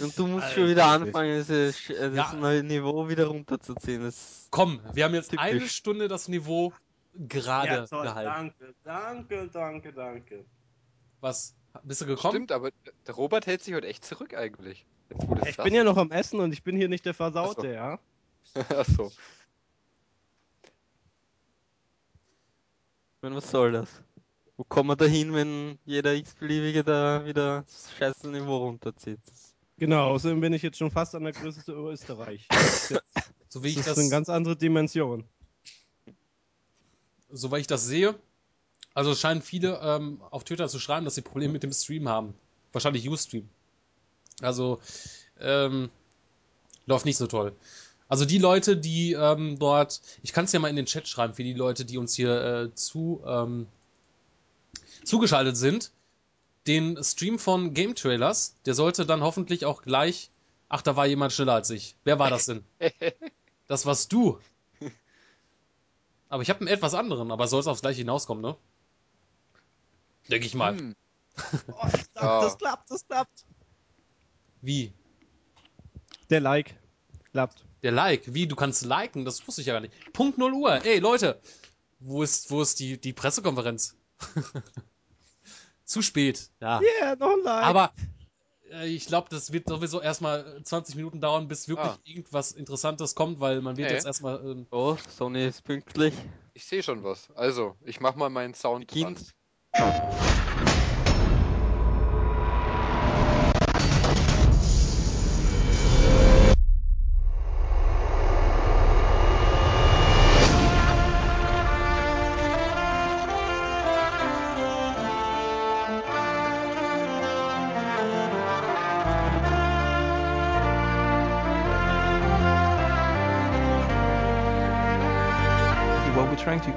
Und du musst schon Alter, wieder wirklich. anfangen, das, das Ja. neue Niveau wieder runterzuziehen. Das Komm, wir haben jetzt Typisch. eine Stunde das Niveau gerade gehalten. danke, danke, danke, danke. Was? Bist du gekommen? Stimmt, aber der Robert hält sich heute echt zurück eigentlich. Jetzt, Ich bin ja noch am Essen und ich bin hier nicht der Versaute, Ach so. ja? *laughs* sagst. Achso. Ich meine, was soll das? Wo kommen wir da hin, wenn jeder x-beliebige da wieder das scheiße Niveau runterzieht? Genau, außerdem bin ich jetzt schon fast an der Größe zu Österreich. *laughs* Das ist, So wie ich das das, ist eine ganz andere Dimension. soweit ich das sehe. Also es scheinen viele ähm, auf Twitter zu schreiben, dass sie Probleme mit dem Stream haben. Wahrscheinlich Ustream. Also ähm, läuft nicht so toll. Also die Leute, die ähm, dort, ich kann es ja mal in den Chat schreiben für die Leute, die uns hier äh, zu ähm, zugeschaltet sind. Den Stream von Game Trailers, der sollte dann hoffentlich auch gleich. Ach, da war jemand schneller als ich. Wer war das denn? *laughs* Das warst du. Aber ich habe einen etwas anderen, aber soll es aufs gleiche hinauskommen, ne? Denke ich mal. Hm. *laughs* Oh, das, klappt, das klappt, das klappt. Wie? Der Like klappt. Der Like? Wie? Du kannst liken? Das wusste ich ja gar nicht. Punkt 0 Uhr. Ey, Leute. Wo ist, wo ist die, die Pressekonferenz? *laughs* Zu spät. Ja. Yeah, noch ein Like. Aber äh, ich glaube, das wird sowieso erstmal 20 Minuten dauern, bis wirklich Ah. irgendwas Interessantes kommt, weil man wird Nee. jetzt erstmal. Ähm, Oh, Sony ist pünktlich. Ich sehe schon was. Also, ich mach mal meinen Sound Beginnt.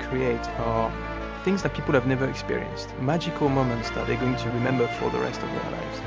Create are things that people have never experienced, magical moments that they're going to remember for the rest of their lives.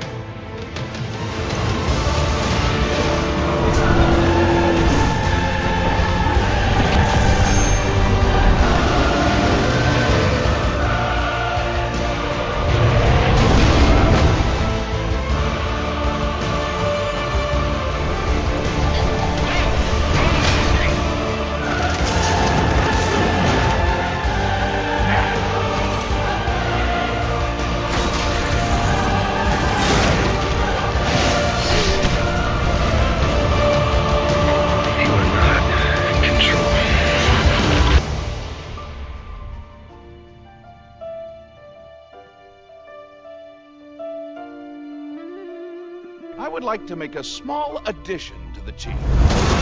Like to make a small addition to the team.